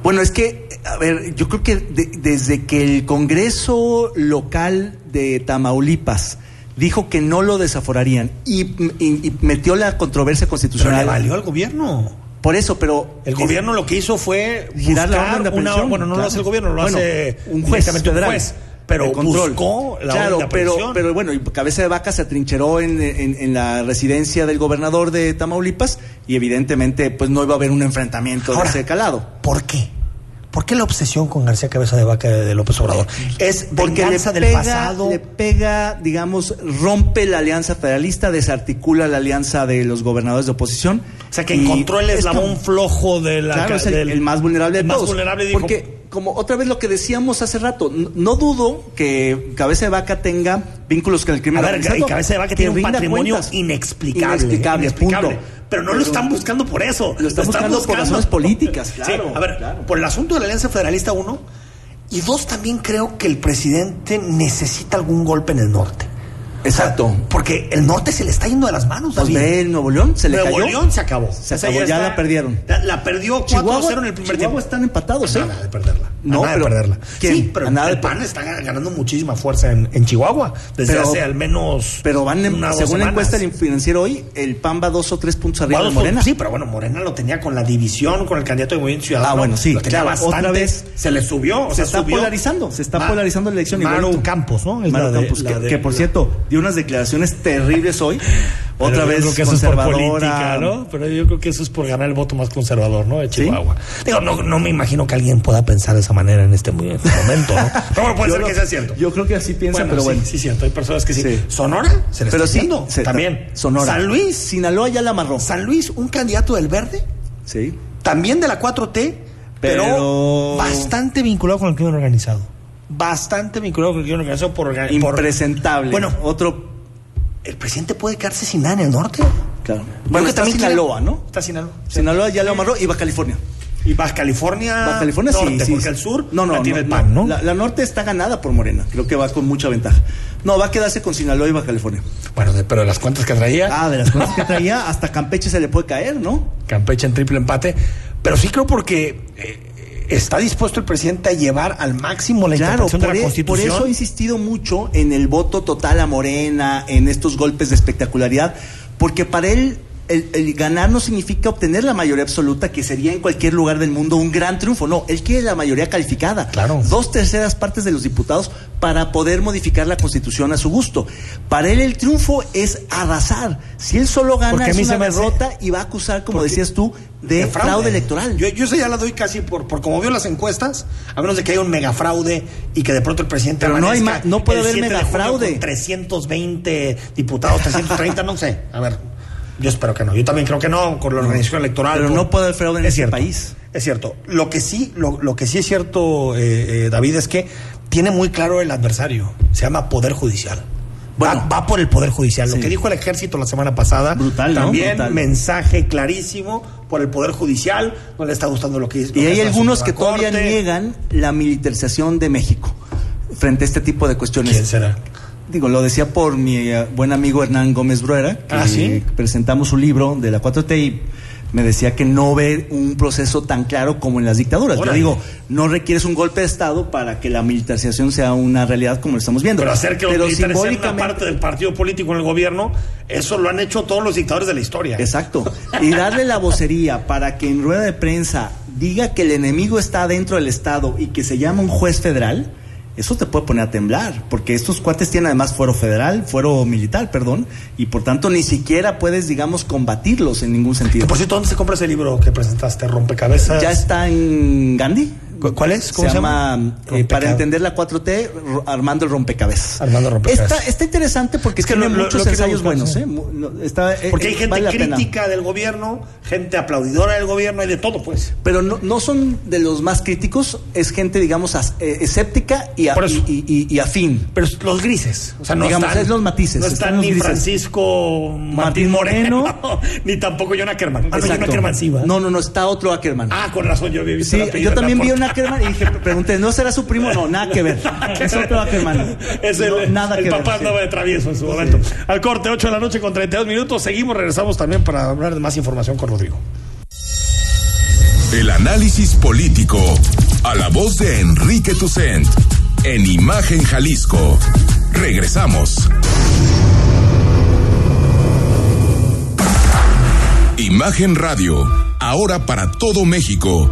Bueno, es que, a ver, yo creo que de- desde que el Congreso local de Tamaulipas dijo que no lo desaforarían y, y- y metió la controversia Pero constitucional. le valió al gobierno. Por eso, pero El gobierno lo que hizo fue Girar la orden de una, bueno, no lo hace el gobierno, lo Bueno, hace un juez un juez, pero control. buscó la claro, pero, pero bueno, y Cabeza de Vaca se atrincheró en, en- en la residencia del gobernador de Tamaulipas y evidentemente pues no iba a haber un enfrentamiento Ahora, de ese calado. ¿Por qué? ¿Por qué la obsesión con García Cabeza de Vaca de López Obrador? Es Porque le venganza del pega, pasado. le pega, digamos, rompe la alianza federalista, desarticula la alianza de los gobernadores de oposición. O sea, que encontró el eslabón flojo de la Claro, es el, del- el más vulnerable de el más vulnerable dijo, Porque, como otra vez lo que decíamos hace rato, no, dudo que Cabeza de Vaca tenga vínculos con el a crimen ver, organizado. y Cabeza de Vaca que tiene un patrimonio cuentas. inexplicable. Inexplicable, inexplicable. punto. Pero no lo están buscando por eso. Lo están buscando por razones políticas, claro, Sí, a ver, por el asunto de la Alianza Federalista, uno. Y dos, también creo que el presidente necesita algún golpe en el norte. Exacto. Porque el norte se le está yendo de las manos, Pues ve el Nuevo León, se le Nuevo cayó. León se acabó. Se Esa acabó, ya está- la perdieron. La, la perdió 4-0 en el primer Chihuahua tiempo. están empatados, ¿eh? Nada de perderla. No, nada pero- de perderla. ¿quién? Sí, pero nada el de PAN está ganando muchísima fuerza en, en Chihuahua desde Pero- hace al menos. Pero van, en- o según la encuesta del financiero hoy, el PAN va dos o tres puntos arriba de Morena. Sí, pero bueno, Morena lo tenía con la división, con el candidato de Movimiento Ciudadano. Ah, bueno, sí, Lo tenía claro, bastante. otra vez se le subió. o se sea, está subió. polarizando, se está polarizando la elección. Maru. Campos, ¿no? Maru Campos, que, por cierto dio unas declaraciones terribles hoy. Otra yo vez creo que eso es por política, ¿no? Pero yo creo que eso es por ganar el voto más conservador, ¿no? De Chihuahua. Digo, no, no me imagino que alguien pueda pensar de esa manera en este, en este momento, ¿no? Pero bueno, puede Yo ser lo- que sea cierto. Yo creo que así piensa, Bueno, pero sí, bueno. Sí, cierto. Hay personas que sí. Sí. Sonora se le Pero está sí, se- también. Sonora. San Luis. Sinaloa ya la amarró. San Luis, un candidato del verde, Sí. también de la 4T, pero, Pero- bastante vinculado con el crimen organizado. Bastante vinculado con el crimen organizado por... por- Impresentable. Bueno, otro. el presidente puede quedarse sin nada en el norte. Claro. Creo Bueno, que está también Sinaloa, quiere- ¿no? Está Sinaloa. Sinaloa ya lo amarró y Baja California. Y Baja California. Baja California norte, sí, sí. Porque el sur no, no, la tiene no, el PAN, ¿no? La, la norte está ganada por Morena. Creo que va con mucha ventaja. No, va a quedarse con Sinaloa y Baja California. Bueno, de- pero de las cuentas que traía. Ah, de las cosas que traía, hasta Campeche se le puede caer, ¿no? Campeche en triple empate. Pero sí creo porque eh, está dispuesto el presidente a llevar al máximo la Claro, interpretación de la e- por Constitución. eso he insistido mucho en el voto total a Morena, en estos golpes de espectacularidad, porque para él el, el ganar no significa obtener la mayoría absoluta, que sería en cualquier lugar del mundo un gran triunfo. No, él quiere la mayoría calificada. Claro. Dos terceras partes de los diputados para poder modificar la constitución a su gusto. Para él el triunfo es arrasar. Si él solo gana Porque es una se me hace- derrota y va a acusar, como Porque- decías tú, de, fraude. electoral. Yo, yo esa ya la doy casi por, por como veo las encuestas, a menos de que haya un megafraude y que de pronto el presidente Pero no hay no puede el haber 7 de junio megafraude. con 320 diputados, 330, no sé. A ver, yo espero que no. Yo también creo que no, con la organización electoral. Pero por- no puede haber fraude en es este cierto, país. Es cierto. Lo que sí, lo, lo que sí es cierto, eh, eh, David, es que tiene muy claro el adversario. Se llama Poder Judicial. va, va por el Poder Judicial. Lo que dijo el ejército la semana pasada. Brutal, ¿no? También Brutal. mensaje clarísimo por el Poder Judicial. No le está gustando lo que dice. Y hay algunos que todavía niegan la militarización de México frente a este tipo de cuestiones. ¿Quién será? Digo, lo decía por mi eh, buen amigo Hernán Gómez Bruera, que Ah, ¿sí? presentamos su libro de la 4T y me decía que no ve un proceso tan claro como en las dictaduras. Órale. Yo digo, no requieres un golpe de Estado para que la militarización sea una realidad como lo estamos viendo. Pero hacer que militares sean una simbólicamente- parte del partido político en el gobierno, eso lo han hecho todos los dictadores de la historia. Exacto. Y darle la vocería para que en rueda de prensa diga que el enemigo está dentro del Estado y que se llama un juez federal, eso te puede poner a temblar, porque estos cuates tienen además fuero federal, fuero militar, perdón, y por tanto ni siquiera puedes, digamos, combatirlos en ningún sentido. Que por cierto, ¿dónde se compra ese libro que presentaste? ¿Rompecabezas? Ya está en Gandhi. ¿Cu- ¿Cuál es? ¿Cómo se, se llama, llama? eh, para entender la 4T, Ro- Armando el Rompecabezas. Armando Rompecabezas. Está, está interesante porque Es que tiene lo- lo- muchos lo quiero ensayos buscar, buenos. ¿eh? Está, eh, Porque hay eh, gente vale crítica del gobierno, gente aplaudidora del gobierno, hay de todo, pues. Pero no, no son de los más críticos, es gente, digamos, as- eh, escéptica y, a- y, y- y afín. Pero los grises, o sea, no Digamos, están, es los matices, No están ni grises. Francisco Martín, Martín Moreno, Moreno. ni tampoco John Ackerman. Ah, no, John Exacto. Ackerman sí, ¿va? No, no, no, está otro Ackerman. Ah, con razón, yo había visto Sí, el yo también vi portada. Ackerman y dije, pregunté, ¿no será su primo? No, nada que ver. es otro Ackerman. Es el, No, nada el que ver, papá sí. andaba de travieso en su momento. Al corte, 8 de la noche con 32 minutos. Seguimos, regresamos también para hablar de más información con Rodrigo. El análisis político. A la voz de Enrique Tucent. En Imagen Jalisco. Regresamos. Imagen Radio. Ahora para todo México.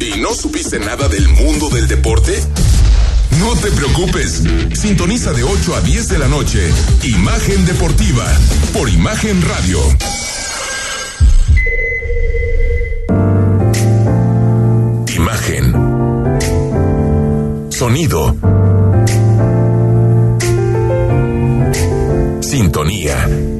y no supiste nada del mundo del deporte. No te preocupes, sintoniza de 8 a 10 de la noche Imagen Deportiva por Imagen Radio. Imagen. Sonido. Sintonía.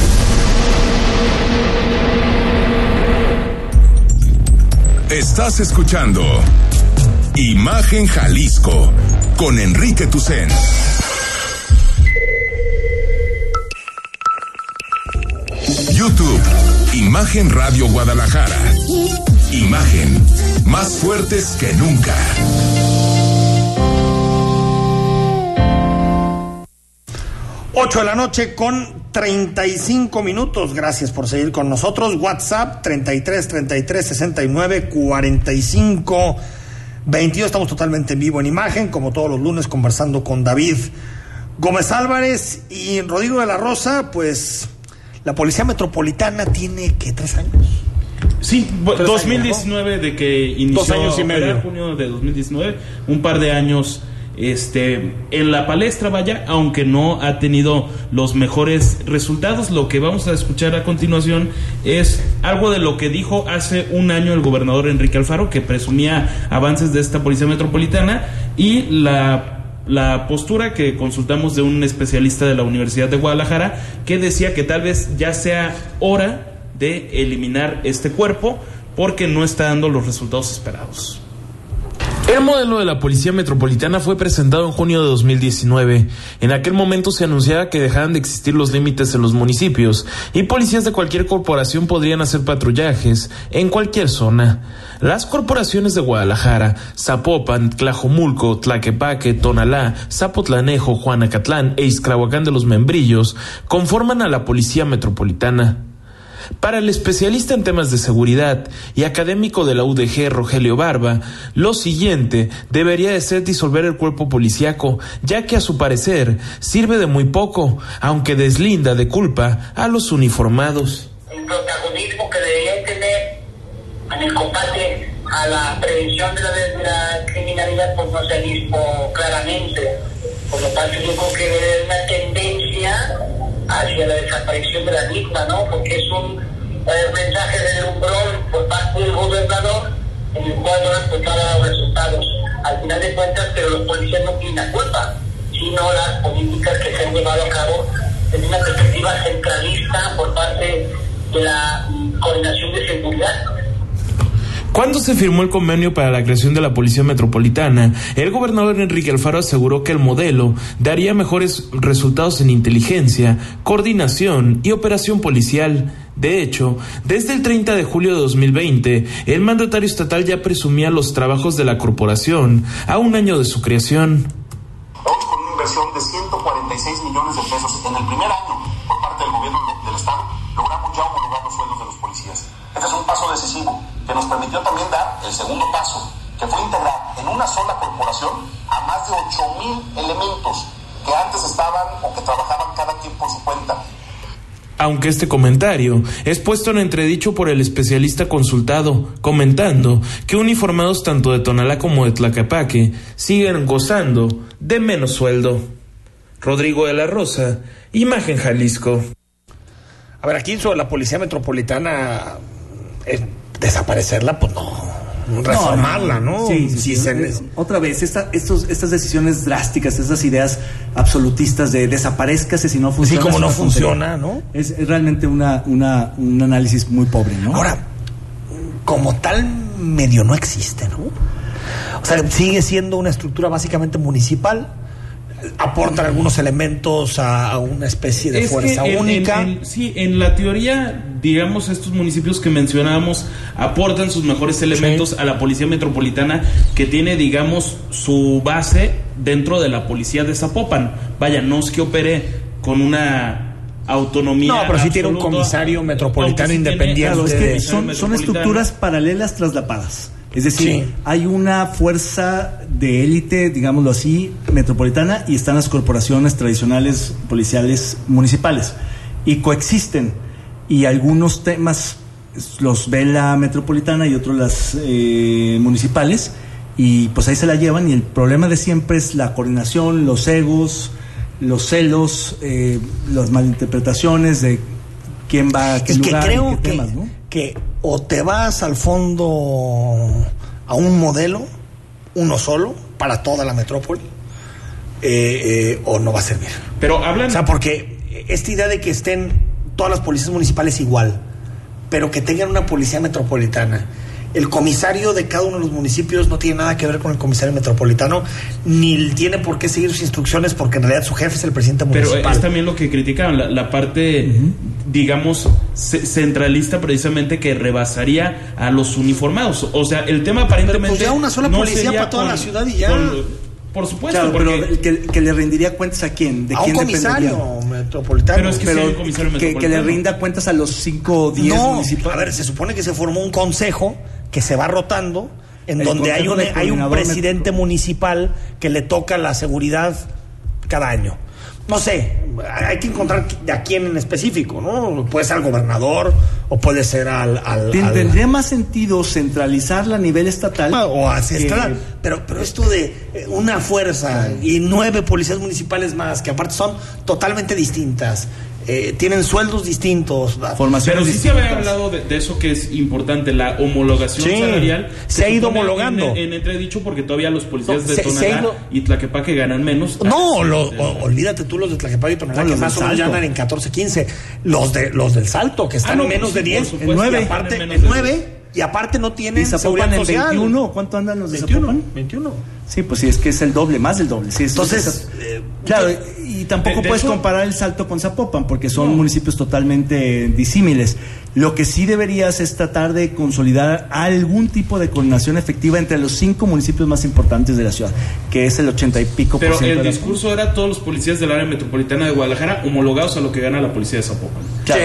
Estás escuchando Imagen Jalisco con Enrique Tucen. YouTube, Imagen Radio Guadalajara. Imagen, más fuertes que nunca. Ocho de la noche con 35 minutos. Gracias por seguir con nosotros. WhatsApp 33 33 69 45 22. Estamos totalmente en vivo en imagen, como todos los lunes, conversando con David Gómez Álvarez y Rodrigo de la Rosa. Pues la Policía Metropolitana tiene que tres años. Sí, Tres 2019 de que inició Dos años y medio. junio de 2019, un par de años este en la palestra vaya, aunque no ha tenido los mejores resultados. Lo que vamos a escuchar a continuación es algo de lo que dijo hace un año el gobernador Enrique Alfaro, que presumía avances de esta policía metropolitana y la la postura que consultamos de un especialista de la Universidad de Guadalajara que decía que tal vez ya sea hora de eliminar este cuerpo porque no está dando los resultados esperados. El modelo de la Policía Metropolitana fue presentado en junio de 2019. En aquel momento se anunciaba que dejaran de existir los límites en los municipios y policías de cualquier corporación podrían hacer patrullajes en cualquier zona. Las corporaciones de Guadalajara, Zapopan, Tlajomulco, Tlaquepaque, Tonalá, Zapotlanejo, Juanacatlán e Izclahuacán de los Membrillos conforman a la Policía Metropolitana. Para el especialista en temas de seguridad y académico de la UDG Rogelio Barba, lo siguiente debería de ser disolver el cuerpo policiaco, ya que a su parecer sirve de muy poco, aunque deslinda de culpa a los uniformados. el protagonismo que deberían tener en el combate a la prevención de la, de la criminalidad pues no se ha visto claramente. Por lo tanto, yo creo que debe una tendencia hacia la desaparición de la misma, ¿no? Porque es un eh, mensaje de umbrón por parte del gobernador en el cual no ha dado resultados. Al final de cuentas, pero los policías no tienen la culpa, sino las políticas que se han llevado a cabo desde una perspectiva centralista por parte de la mm, coordinación de seguridad. Cuando se firmó el convenio para la creación de la Policía Metropolitana, el gobernador Enrique Alfaro aseguró que el modelo daría mejores resultados en inteligencia, coordinación y operación policial. De hecho, desde el 30 de julio de 2020, el mandatario estatal ya presumía los trabajos de la corporación a un año de su creación. Con una inversión de 146 millones de pesos en el primer año que nos permitió también dar el segundo paso, que fue integrar en una sola corporación a más de 8 mil elementos que antes estaban o que trabajaban cada quien por su cuenta. Aunque este comentario es puesto en entredicho por el especialista consultado, comentando que uniformados tanto de Tonalá como de Tlaquepaque siguen gozando de menos sueldo. Rodrigo de la Rosa, Imagen Jalisco. A ver, aquí sobre la Policía Metropolitana, eh, desaparecerla, pues no. Reformarla, ¿no? Sí, sí, Si sí. se- Otra vez, esta, estos, estas decisiones drásticas, estas ideas absolutistas de desaparezcase si no funciona. como es no funciona, ¿no? Es, es realmente una, una, un análisis muy pobre, ¿no? Ahora, como tal medio no existe, ¿no? O sea, sigue siendo una estructura básicamente municipal. Aportan algunos elementos a, a una especie de Es que fuerza en- única. en- en- sí, en la teoría, digamos, estos municipios que mencionábamos aportan sus mejores elementos a la policía metropolitana que tiene, digamos, su base dentro de la policía de Zapopan. Vaya, no es que opere con una autonomía. No, pero sí tiene un comisario metropolitano tiene- independiente. Claro, es que son, estructuras paralelas traslapadas. Es decir, Sí. hay una fuerza de élite, digámoslo así, metropolitana y están las corporaciones tradicionales policiales municipales y coexisten. Y algunos temas los ve la metropolitana y otros las eh, municipales y pues ahí se la llevan y el problema de siempre es la coordinación, los egos, los celos, eh, las malinterpretaciones de quién va a qué y lugar que creo y qué que, temas, ¿no? Que o te vas al fondo a un modelo, uno solo, para toda la metrópoli, eh, eh, o no va a servir. Pero hablan... O sea, porque esta idea de que estén todas las policías municipales igual, pero que tengan una policía metropolitana. El comisario de cada uno de los municipios no tiene nada que ver con el comisario metropolitano, ni tiene por qué seguir sus instrucciones, porque en realidad su jefe es el presidente Pero municipal. es también lo que criticaban, la, la parte, digamos, ce- centralista precisamente que rebasaría a los uniformados. O sea, el tema aparentemente... pues ya una sola no policía para toda con- la ciudad y ya. con- por supuesto, Claro, porque... pero que, que le rendiría cuentas a quién, de a un comisario metropolitano. Pero es que sí hay un comisario que, que le rinda cuentas a los 5 o 10 no, municipales. a ver, se supone que se formó un consejo que se va rotando, en El donde hay un, hay un presidente municipal que le toca la seguridad cada año. No sé, hay que encontrar a quién en específico, ¿no? Puede ser al gobernador o puede ser al... al- Ten- al- Tendría más sentido centralizarla a nivel estatal. Ah, o que- estatal. Pero, pero esto de eh, una fuerza y nueve policías municipales más, que aparte son totalmente distintas, eh, tienen sueldos distintos. Pero sí se había hablado de, de eso que es importante, la homologación Sí, salarial. se ha ido homologando. En, en entredicho porque todavía los policías No, de se- se Tonalá ido- y Tlaquepaque ganan menos. No, lo- o- olvídate tú los de Tlaquepaque y Tonalá, No, que más o menos ya andan en 14, 15. Los, de, los del Salto, que están Ah, no, en menos pues de sí, 10. por supuesto, en nueve. Y aparte, Ganan menos en de 9. Y aparte no tienen ¿Y Zapopan seguridad en social. 21? ¿Cuánto andan los de 21, Zapopan? 21. Sí, pues sí, es que es el doble, más del doble. Sí, es- Entonces, es- eh, claro, yo- y tampoco de- de puedes eso- comparar el Salto con Zapopan, porque son municipios totalmente disímiles. Lo que sí deberías es tratar de consolidar algún tipo de coordinación efectiva entre los cinco municipios más importantes de la ciudad, que es el ochenta y pico Pero por ciento el de la- discurso era todos los policías del área metropolitana de Guadalajara homologados a lo que gana la policía de Zapopan. Claro,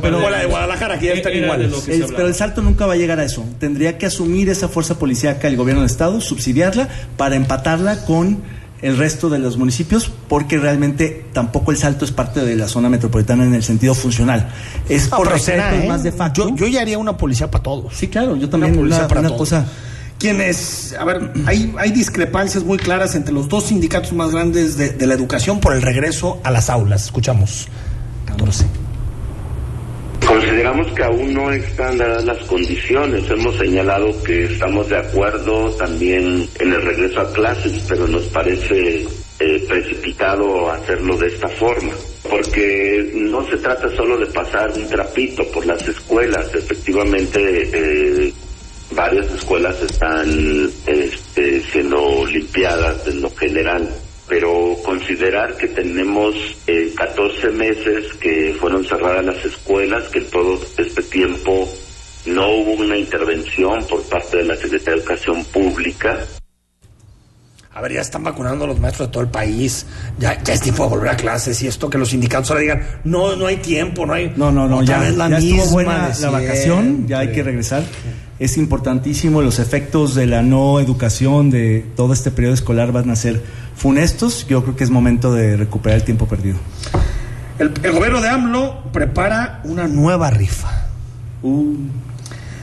pero- de- la de Guadalajara, que ya están de iguales. El- pero el salto nunca va a llegar a eso. Tendría que asumir esa fuerza policíaca el gobierno del estado, subsidiarla para empatarla con el resto de los municipios, porque realmente tampoco el salto es parte de la zona metropolitana en el sentido funcional. Es por será, ¿eh? más de facto. Yo, yo ya haría una policía para todos. sí, claro, yo también Una policía una, para una todos. cosa. Quienes, a ver, hay, hay discrepancias muy claras entre los dos sindicatos más grandes de, de la educación por el regreso a las aulas. Escuchamos. 14. Consideramos que aún no están dadas las condiciones. Hemos señalado que estamos de acuerdo también en el regreso a clases, pero nos parece eh, precipitado hacerlo de esta forma. Porque no se trata solo de pasar un trapito por las escuelas. Efectivamente, eh, varias escuelas están este, siendo limpiadas en lo general pero considerar que tenemos eh, 14 meses que fueron cerradas las escuelas, que en todo este tiempo no hubo una intervención por parte de la Secretaría de Educación Pública. A ver, ya están vacunando a los maestros de todo el país. Ya, ya es tiempo de volver a clases y esto que los sindicatos ahora digan, no, no hay tiempo, no hay. No, no, no, ya, vez la ya misma buena la vacación, ya hay que regresar. Es importantísimo, los efectos de la no educación de todo este periodo escolar van a ser funestos. Yo creo que es momento de recuperar el tiempo perdido. El, el gobierno de AMLO prepara una nueva rifa. Uh.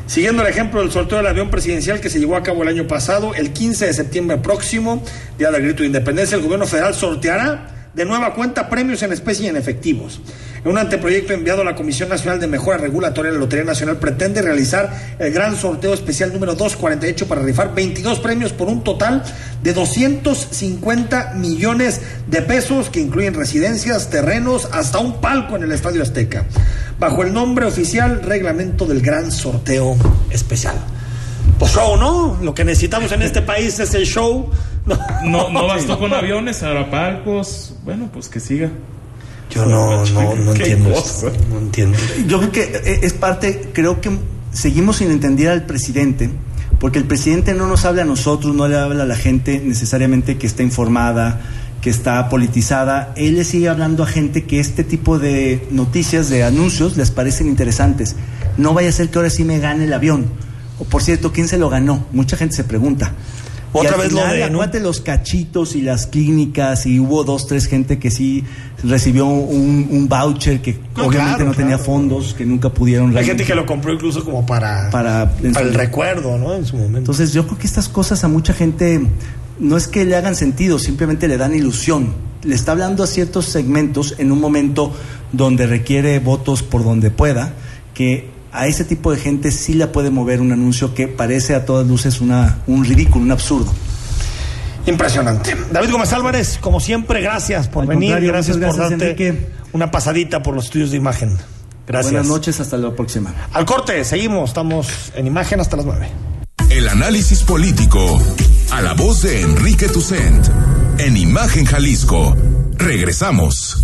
Siguiendo el ejemplo del sorteo del avión presidencial que se llevó a cabo el año pasado, el 15 de septiembre próximo, Día del Grito de Independencia, el gobierno federal sorteará de nueva cuenta premios en especie y en efectivos. En un anteproyecto enviado a la Comisión Nacional de Mejora Regulatoria, la Lotería Nacional pretende realizar el gran sorteo especial número 248 para rifar 22 premios por un total de 250 millones de pesos que incluyen residencias, terrenos, hasta un palco en el Estadio Azteca, bajo el nombre oficial Reglamento del Gran Sorteo Especial. Pues show, ¿no? Lo que necesitamos en este país es el show. No, no bastó con aviones, ahora palcos. Bueno, pues que siga. Yo no, no, no entiendo. No entiendo. Yo creo que eh, es parte, creo que seguimos sin entender al presidente, porque el presidente no nos habla a nosotros, no le habla a la gente necesariamente que está informada, que está politizada. Él le sigue hablando a gente que este tipo de noticias, de anuncios, les parecen interesantes. No vaya a ser que ahora sí me gane el avión. O por cierto, ¿quién se lo ganó? Mucha gente se pregunta. Otra Y al vez lo final, de, ¿no? acuérdate los cachitos y las clínicas y hubo dos, tres gente que sí recibió un, un voucher que No, obviamente claro, no tenía claro. fondos, que nunca pudieron Hay gente que lo compró incluso como para, para, para el recuerdo, ¿no? En su momento. Entonces yo creo que estas cosas a mucha gente no es que le hagan sentido, simplemente le dan ilusión. Le está hablando a ciertos segmentos en un momento donde requiere votos por donde pueda, que a ese tipo de gente sí la puede mover un anuncio que parece a todas luces una, un ridículo, un absurdo. Impresionante. David Gómez Álvarez, como siempre, gracias por Al venir, gracias, muchas por gracias, darte Enrique. una pasadita por los estudios de imagen. Gracias. Buenas noches, hasta la próxima. Al corte, seguimos, estamos en imagen hasta las nueve. El análisis político a la voz de Enrique Tucent en Imagen Jalisco. Regresamos.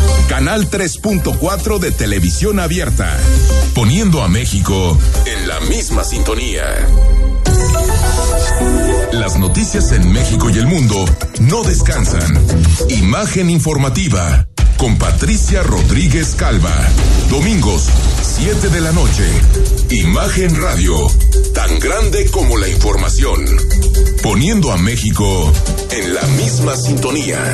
Canal 3.4 de televisión abierta, poniendo a México en la misma sintonía. Las noticias en México y el mundo no descansan. Imagen informativa con Patricia Rodríguez Calva. Domingos, 7 de la noche. Imagen Radio, tan grande como la información. Poniendo a México en la misma sintonía.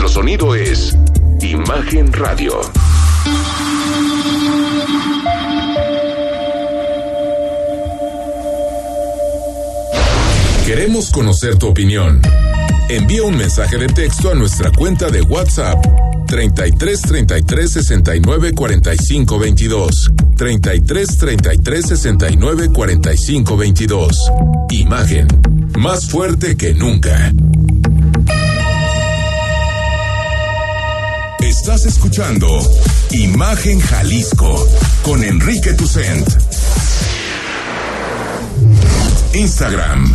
Nuestro sonido es Imagen Radio. Queremos conocer tu opinión. Envía un mensaje de texto a nuestra cuenta de WhatsApp 33 33 69 45 22 33 33 69 45 22 Imagen más fuerte que nunca. Estás escuchando Imagen Jalisco con Enrique Tucent. Instagram,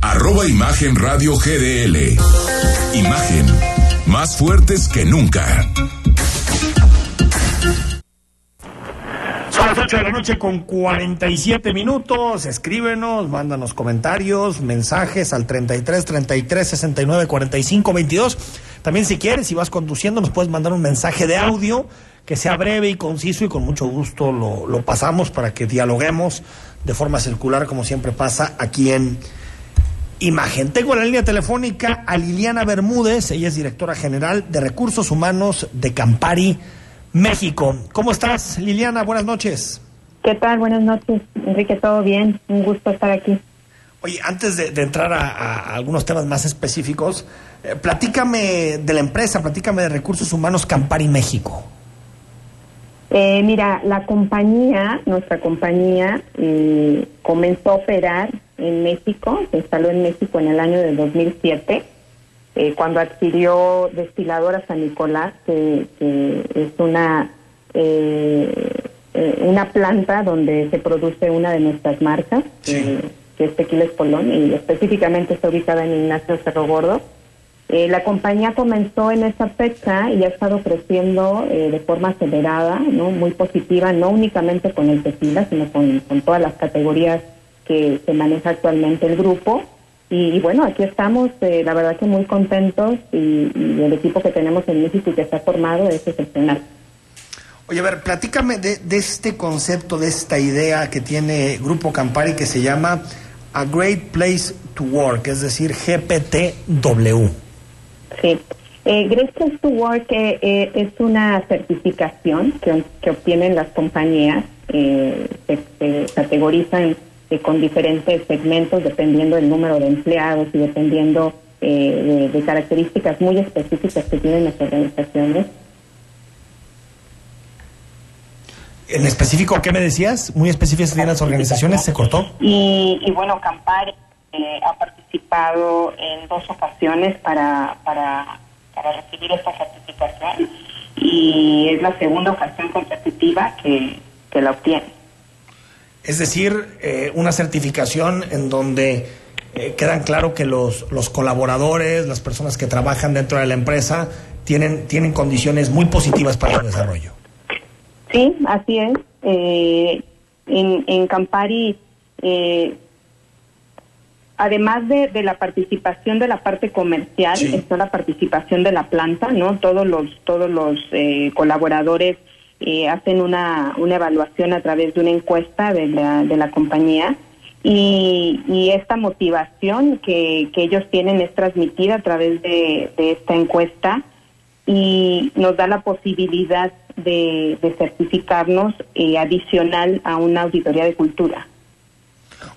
arroba Imagen Radio GDL. Imagen, más fuertes que nunca. Son las 8 de la noche con 47 minutos. Escríbenos, mándanos comentarios, mensajes al 33 33 69 45 22. También si quieres, si vas conduciendo, nos puedes mandar un mensaje de audio que sea breve y conciso y con mucho gusto lo, lo pasamos para que dialoguemos de forma circular como siempre pasa aquí en Imagen. Tengo en la línea telefónica a Liliana Bermúdez, ella es directora general de Recursos Humanos de Campari, México. ¿Cómo estás, Liliana? Buenas noches. ¿Qué tal? Buenas noches, Enrique, ¿todo bien? Un gusto estar aquí. Oye, antes de, de entrar a, algunos temas más específicos, eh, platícame de la empresa, platícame de Recursos Humanos Campari México. Eh, mira, la compañía, nuestra compañía, eh, comenzó a operar en México, se instaló en México en el año de 2007, eh, cuando adquirió Destiladora San Nicolás, que, que es una, eh, eh, una planta donde se produce una de nuestras marcas, eh, que es Tequila Espolón, y específicamente está ubicada en Ignacio Cerro Gordo. Eh, la compañía comenzó en esa fecha y ha estado creciendo eh, de forma acelerada, no muy positiva, no únicamente con el tequila, sino con, con todas las categorías que se maneja actualmente el grupo. y, bueno, aquí estamos, eh, la verdad que muy contentos y, el equipo que tenemos en México y que está formado es excepcional. Oye, a ver, platícame de, de este concepto, de esta idea que tiene Grupo Campari que se llama A Great Place to Work, es decir, GPTW. Sí. Eh, Great Place to Work eh, eh, es una certificación que, que obtienen las compañías, eh, se, categorizan con diferentes segmentos dependiendo del número de empleados y dependiendo de, de, características muy específicas que tienen las organizaciones. En específico, ¿qué me decías? Muy específicas tienen las organizaciones, ¿se cortó? Y, y bueno, Campari ha participado en dos ocasiones para, para para recibir esta certificación y es la segunda ocasión consecutiva que, que la obtiene. Es decir, eh, una certificación en donde eh, quedan claro que los, los colaboradores, las personas que trabajan dentro de la empresa, tienen, tienen condiciones muy positivas para el desarrollo. Sí, así es. Eh, en, en Campari eh, además de, la participación de la parte comercial, está la participación de la planta, ¿no? Todos los, todos los eh, colaboradores eh, hacen una, una evaluación a través de una encuesta de la, de la compañía y, y esta motivación que, que ellos tienen es transmitida a través de, de esta encuesta y nos da la posibilidad de, de certificarnos eh, adicional a una auditoría de cultura.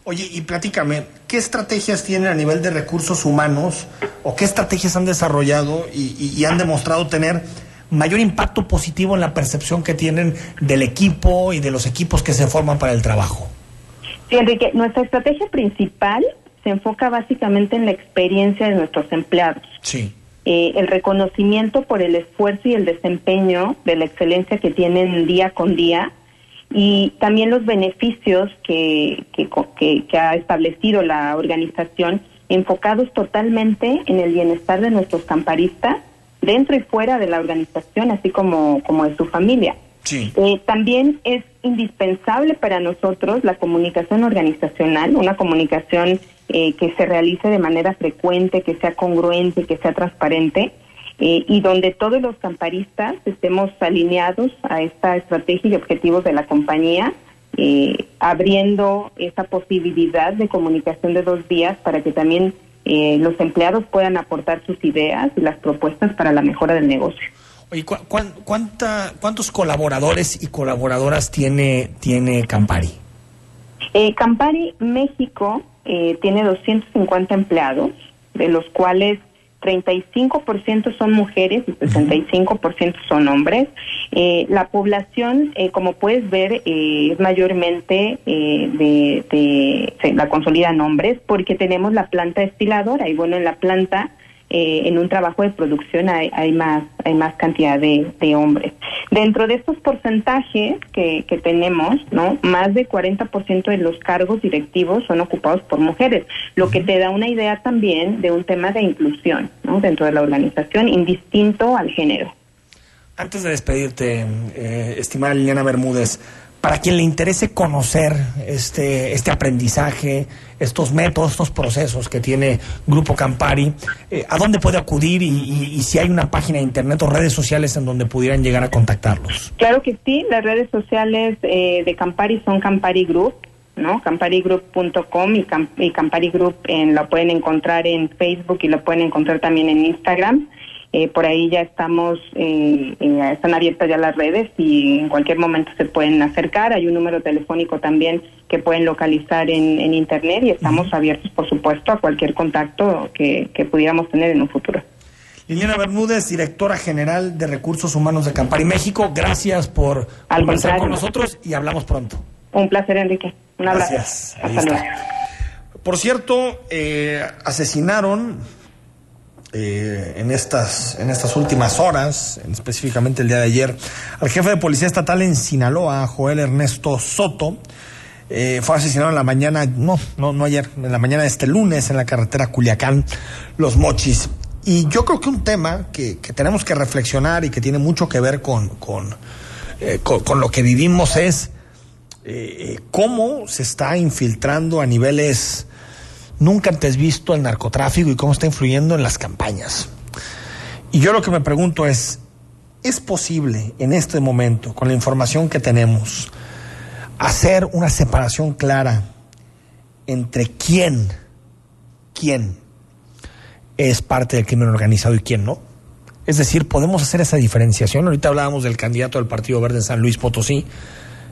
Oye, y platícame, ¿qué estrategias tienen a nivel de recursos humanos o qué estrategias han desarrollado y, han demostrado tener mayor impacto positivo en la percepción que tienen del equipo y de los equipos que se forman para el trabajo? Sí, Enrique, nuestra estrategia principal se enfoca básicamente en la experiencia de nuestros empleados. Sí. Eh, el reconocimiento por el esfuerzo y el desempeño de la excelencia que tienen día con día y también los beneficios que, que, ha establecido la organización enfocados totalmente en el bienestar de nuestros camparistas dentro y fuera de la organización, así como, como de su familia. Eh, también es indispensable para nosotros la comunicación organizacional, una comunicación eh, que se realice de manera frecuente, que sea congruente, que sea transparente eh, y donde todos los camparistas estemos alineados a esta estrategia y objetivos de la compañía, eh, abriendo esa posibilidad de comunicación de dos vías para que también eh, los empleados puedan aportar sus ideas y las propuestas para la mejora del negocio. Oye, cuánta, ¿cuántos colaboradores y colaboradoras tiene, tiene Campari? Campari México tiene 250 empleados, de los cuales 35% son mujeres y 65% son hombres. Eh, la población, eh, como puedes ver, eh, es mayormente de, de, la consolidan hombres porque tenemos la planta destiladora y bueno, en la planta eh, en un trabajo de producción hay, hay más hay más cantidad de, hombres. Dentro de estos porcentajes que, tenemos, no más de 40% de los cargos directivos son ocupados por mujeres, lo que te da una idea también de un tema de inclusión dentro de la organización, indistinto al género. Antes de despedirte, eh, estimada Liliana Bermúdez, para quien le interese conocer este, este aprendizaje, estos métodos, estos procesos que tiene Grupo Campari, eh, ¿a dónde puede acudir y, si hay una página de internet o redes sociales en donde pudieran llegar a contactarlos? Claro que sí, las redes sociales eh, de Campari son Campari Group, ¿no? camparigroup.com y, y Campari Group en, lo pueden encontrar en Facebook y lo pueden encontrar también en Instagram. Eh, por ahí ya estamos, eh, eh, están abiertas ya las redes y en cualquier momento se pueden acercar. Hay un número telefónico también que pueden localizar en, Internet y estamos abiertos, por supuesto, a cualquier contacto que, pudiéramos tener en un futuro. Liliana Bermúdez, directora general de Recursos Humanos de Campari México, gracias por conversar con nosotros y hablamos pronto. Un placer, Enrique. Un abrazo. Gracias. Hasta luego. Por cierto, asesinaron eh, en, estas, en estas últimas horas, específicamente el día de ayer, al jefe de policía estatal en Sinaloa, Joel Ernesto Soto. Eh, fue asesinado en la mañana, no, no, no ayer, en la mañana de este lunes en la carretera Culiacán, Los Mochis. Y yo creo que un tema que, tenemos que reflexionar y que tiene mucho que ver con, con, eh, con, lo que vivimos es cómo se está infiltrando a niveles nunca antes visto el narcotráfico y cómo está influyendo en las campañas. Y yo lo que me pregunto es, ¿es posible en este momento, con la información que tenemos, hacer una separación clara entre quién, quién es parte del crimen organizado y quién no? Es decir, podemos hacer esa diferenciación. Ahorita hablábamos del candidato del Partido Verde en San Luis Potosí,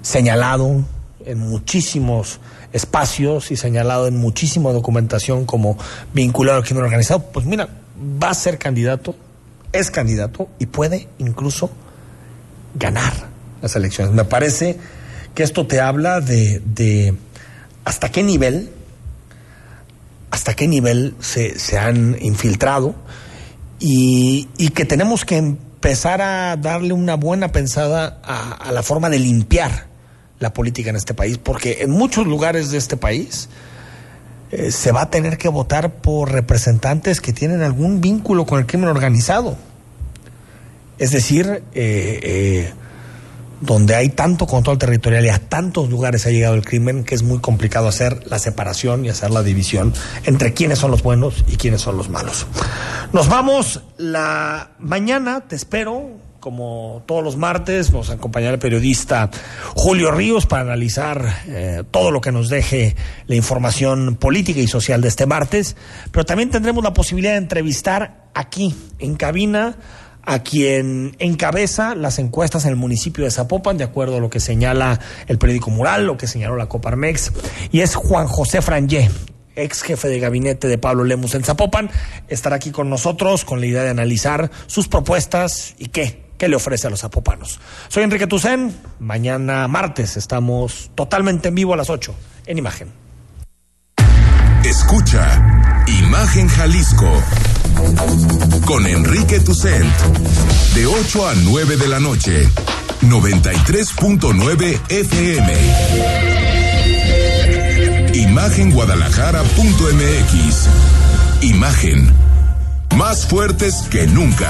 señalado en muchísimos espacios y señalado en muchísima documentación como vinculado al crimen organizado. Pues mira, va a ser candidato, es candidato y puede incluso ganar las elecciones. Me parece que esto te habla de, hasta qué nivel, hasta qué nivel se, se han infiltrado y, y, que tenemos que empezar a darle una buena pensada a, la forma de limpiar la política en este país, porque en muchos lugares de este país eh, se va a tener que votar por representantes que tienen algún vínculo con el crimen organizado. Es decir, eh, eh, donde hay tanto control territorial y a tantos lugares ha llegado el crimen que es muy complicado hacer la separación y hacer la división entre quiénes son los buenos y quiénes son los malos. Nos vamos la mañana, te espero, como todos los martes, vamos a acompañar al periodista Julio Ríos para analizar eh, todo lo que nos deje la información política y social de este martes, pero también tendremos la posibilidad de entrevistar aquí, en cabina, a quien encabeza las encuestas en el municipio de Zapopan, de acuerdo a lo que señala el periódico Mural, lo que señaló la Coparmex, y es Juan José Frangé, ex jefe de gabinete de Pablo Lemus en Zapopan, estará aquí con nosotros con la idea de analizar sus propuestas y qué, qué le ofrece a los zapopanos. Soy Enrique Tucen, mañana martes estamos totalmente en vivo a las 8 en Imagen. Escucha Imagen Jalisco con Enrique Tucent de 8 a 9 de la noche 93.9 FM Imagenguadalajara.mx Imagen más fuertes que nunca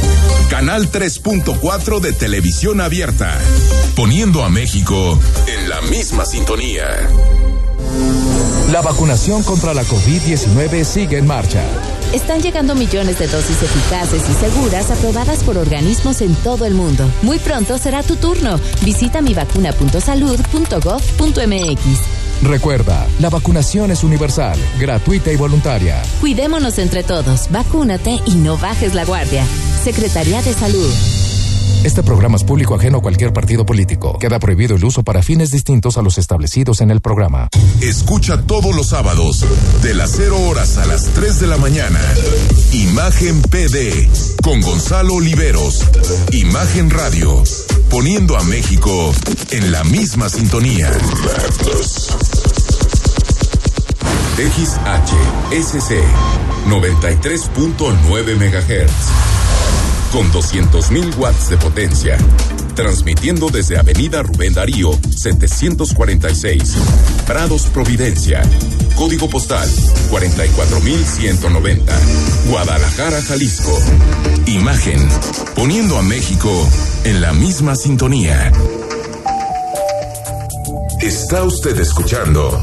Canal 3.4 de televisión abierta, poniendo a México en la misma sintonía. La vacunación contra la COVID-19 sigue en marcha. Están llegando millones de dosis eficaces y seguras aprobadas por organismos en todo el mundo. Muy pronto será tu turno. Visita mivacuna.salud.gov.mx. Recuerda, la vacunación es universal, gratuita y voluntaria. Cuidémonos entre todos, vacúnate y no bajes la guardia. Secretaría de Salud. Este programa es público ajeno a cualquier partido político. Queda prohibido el uso para fines distintos a los establecidos en el programa. Escucha todos los sábados, de las 0 horas a las 3 de la mañana. Imagen PD, con Gonzalo Oliveros. Imagen Radio, poniendo a México en la misma sintonía. XHSC 93.9 MHz con 200.000 watts de potencia, transmitiendo desde Avenida Rubén Darío 746, Prados Providencia, código postal 44190, Guadalajara, Jalisco. Imagen, poniendo a México en la misma sintonía. Está usted escuchando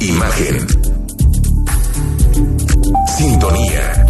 Imagen. Sintonía.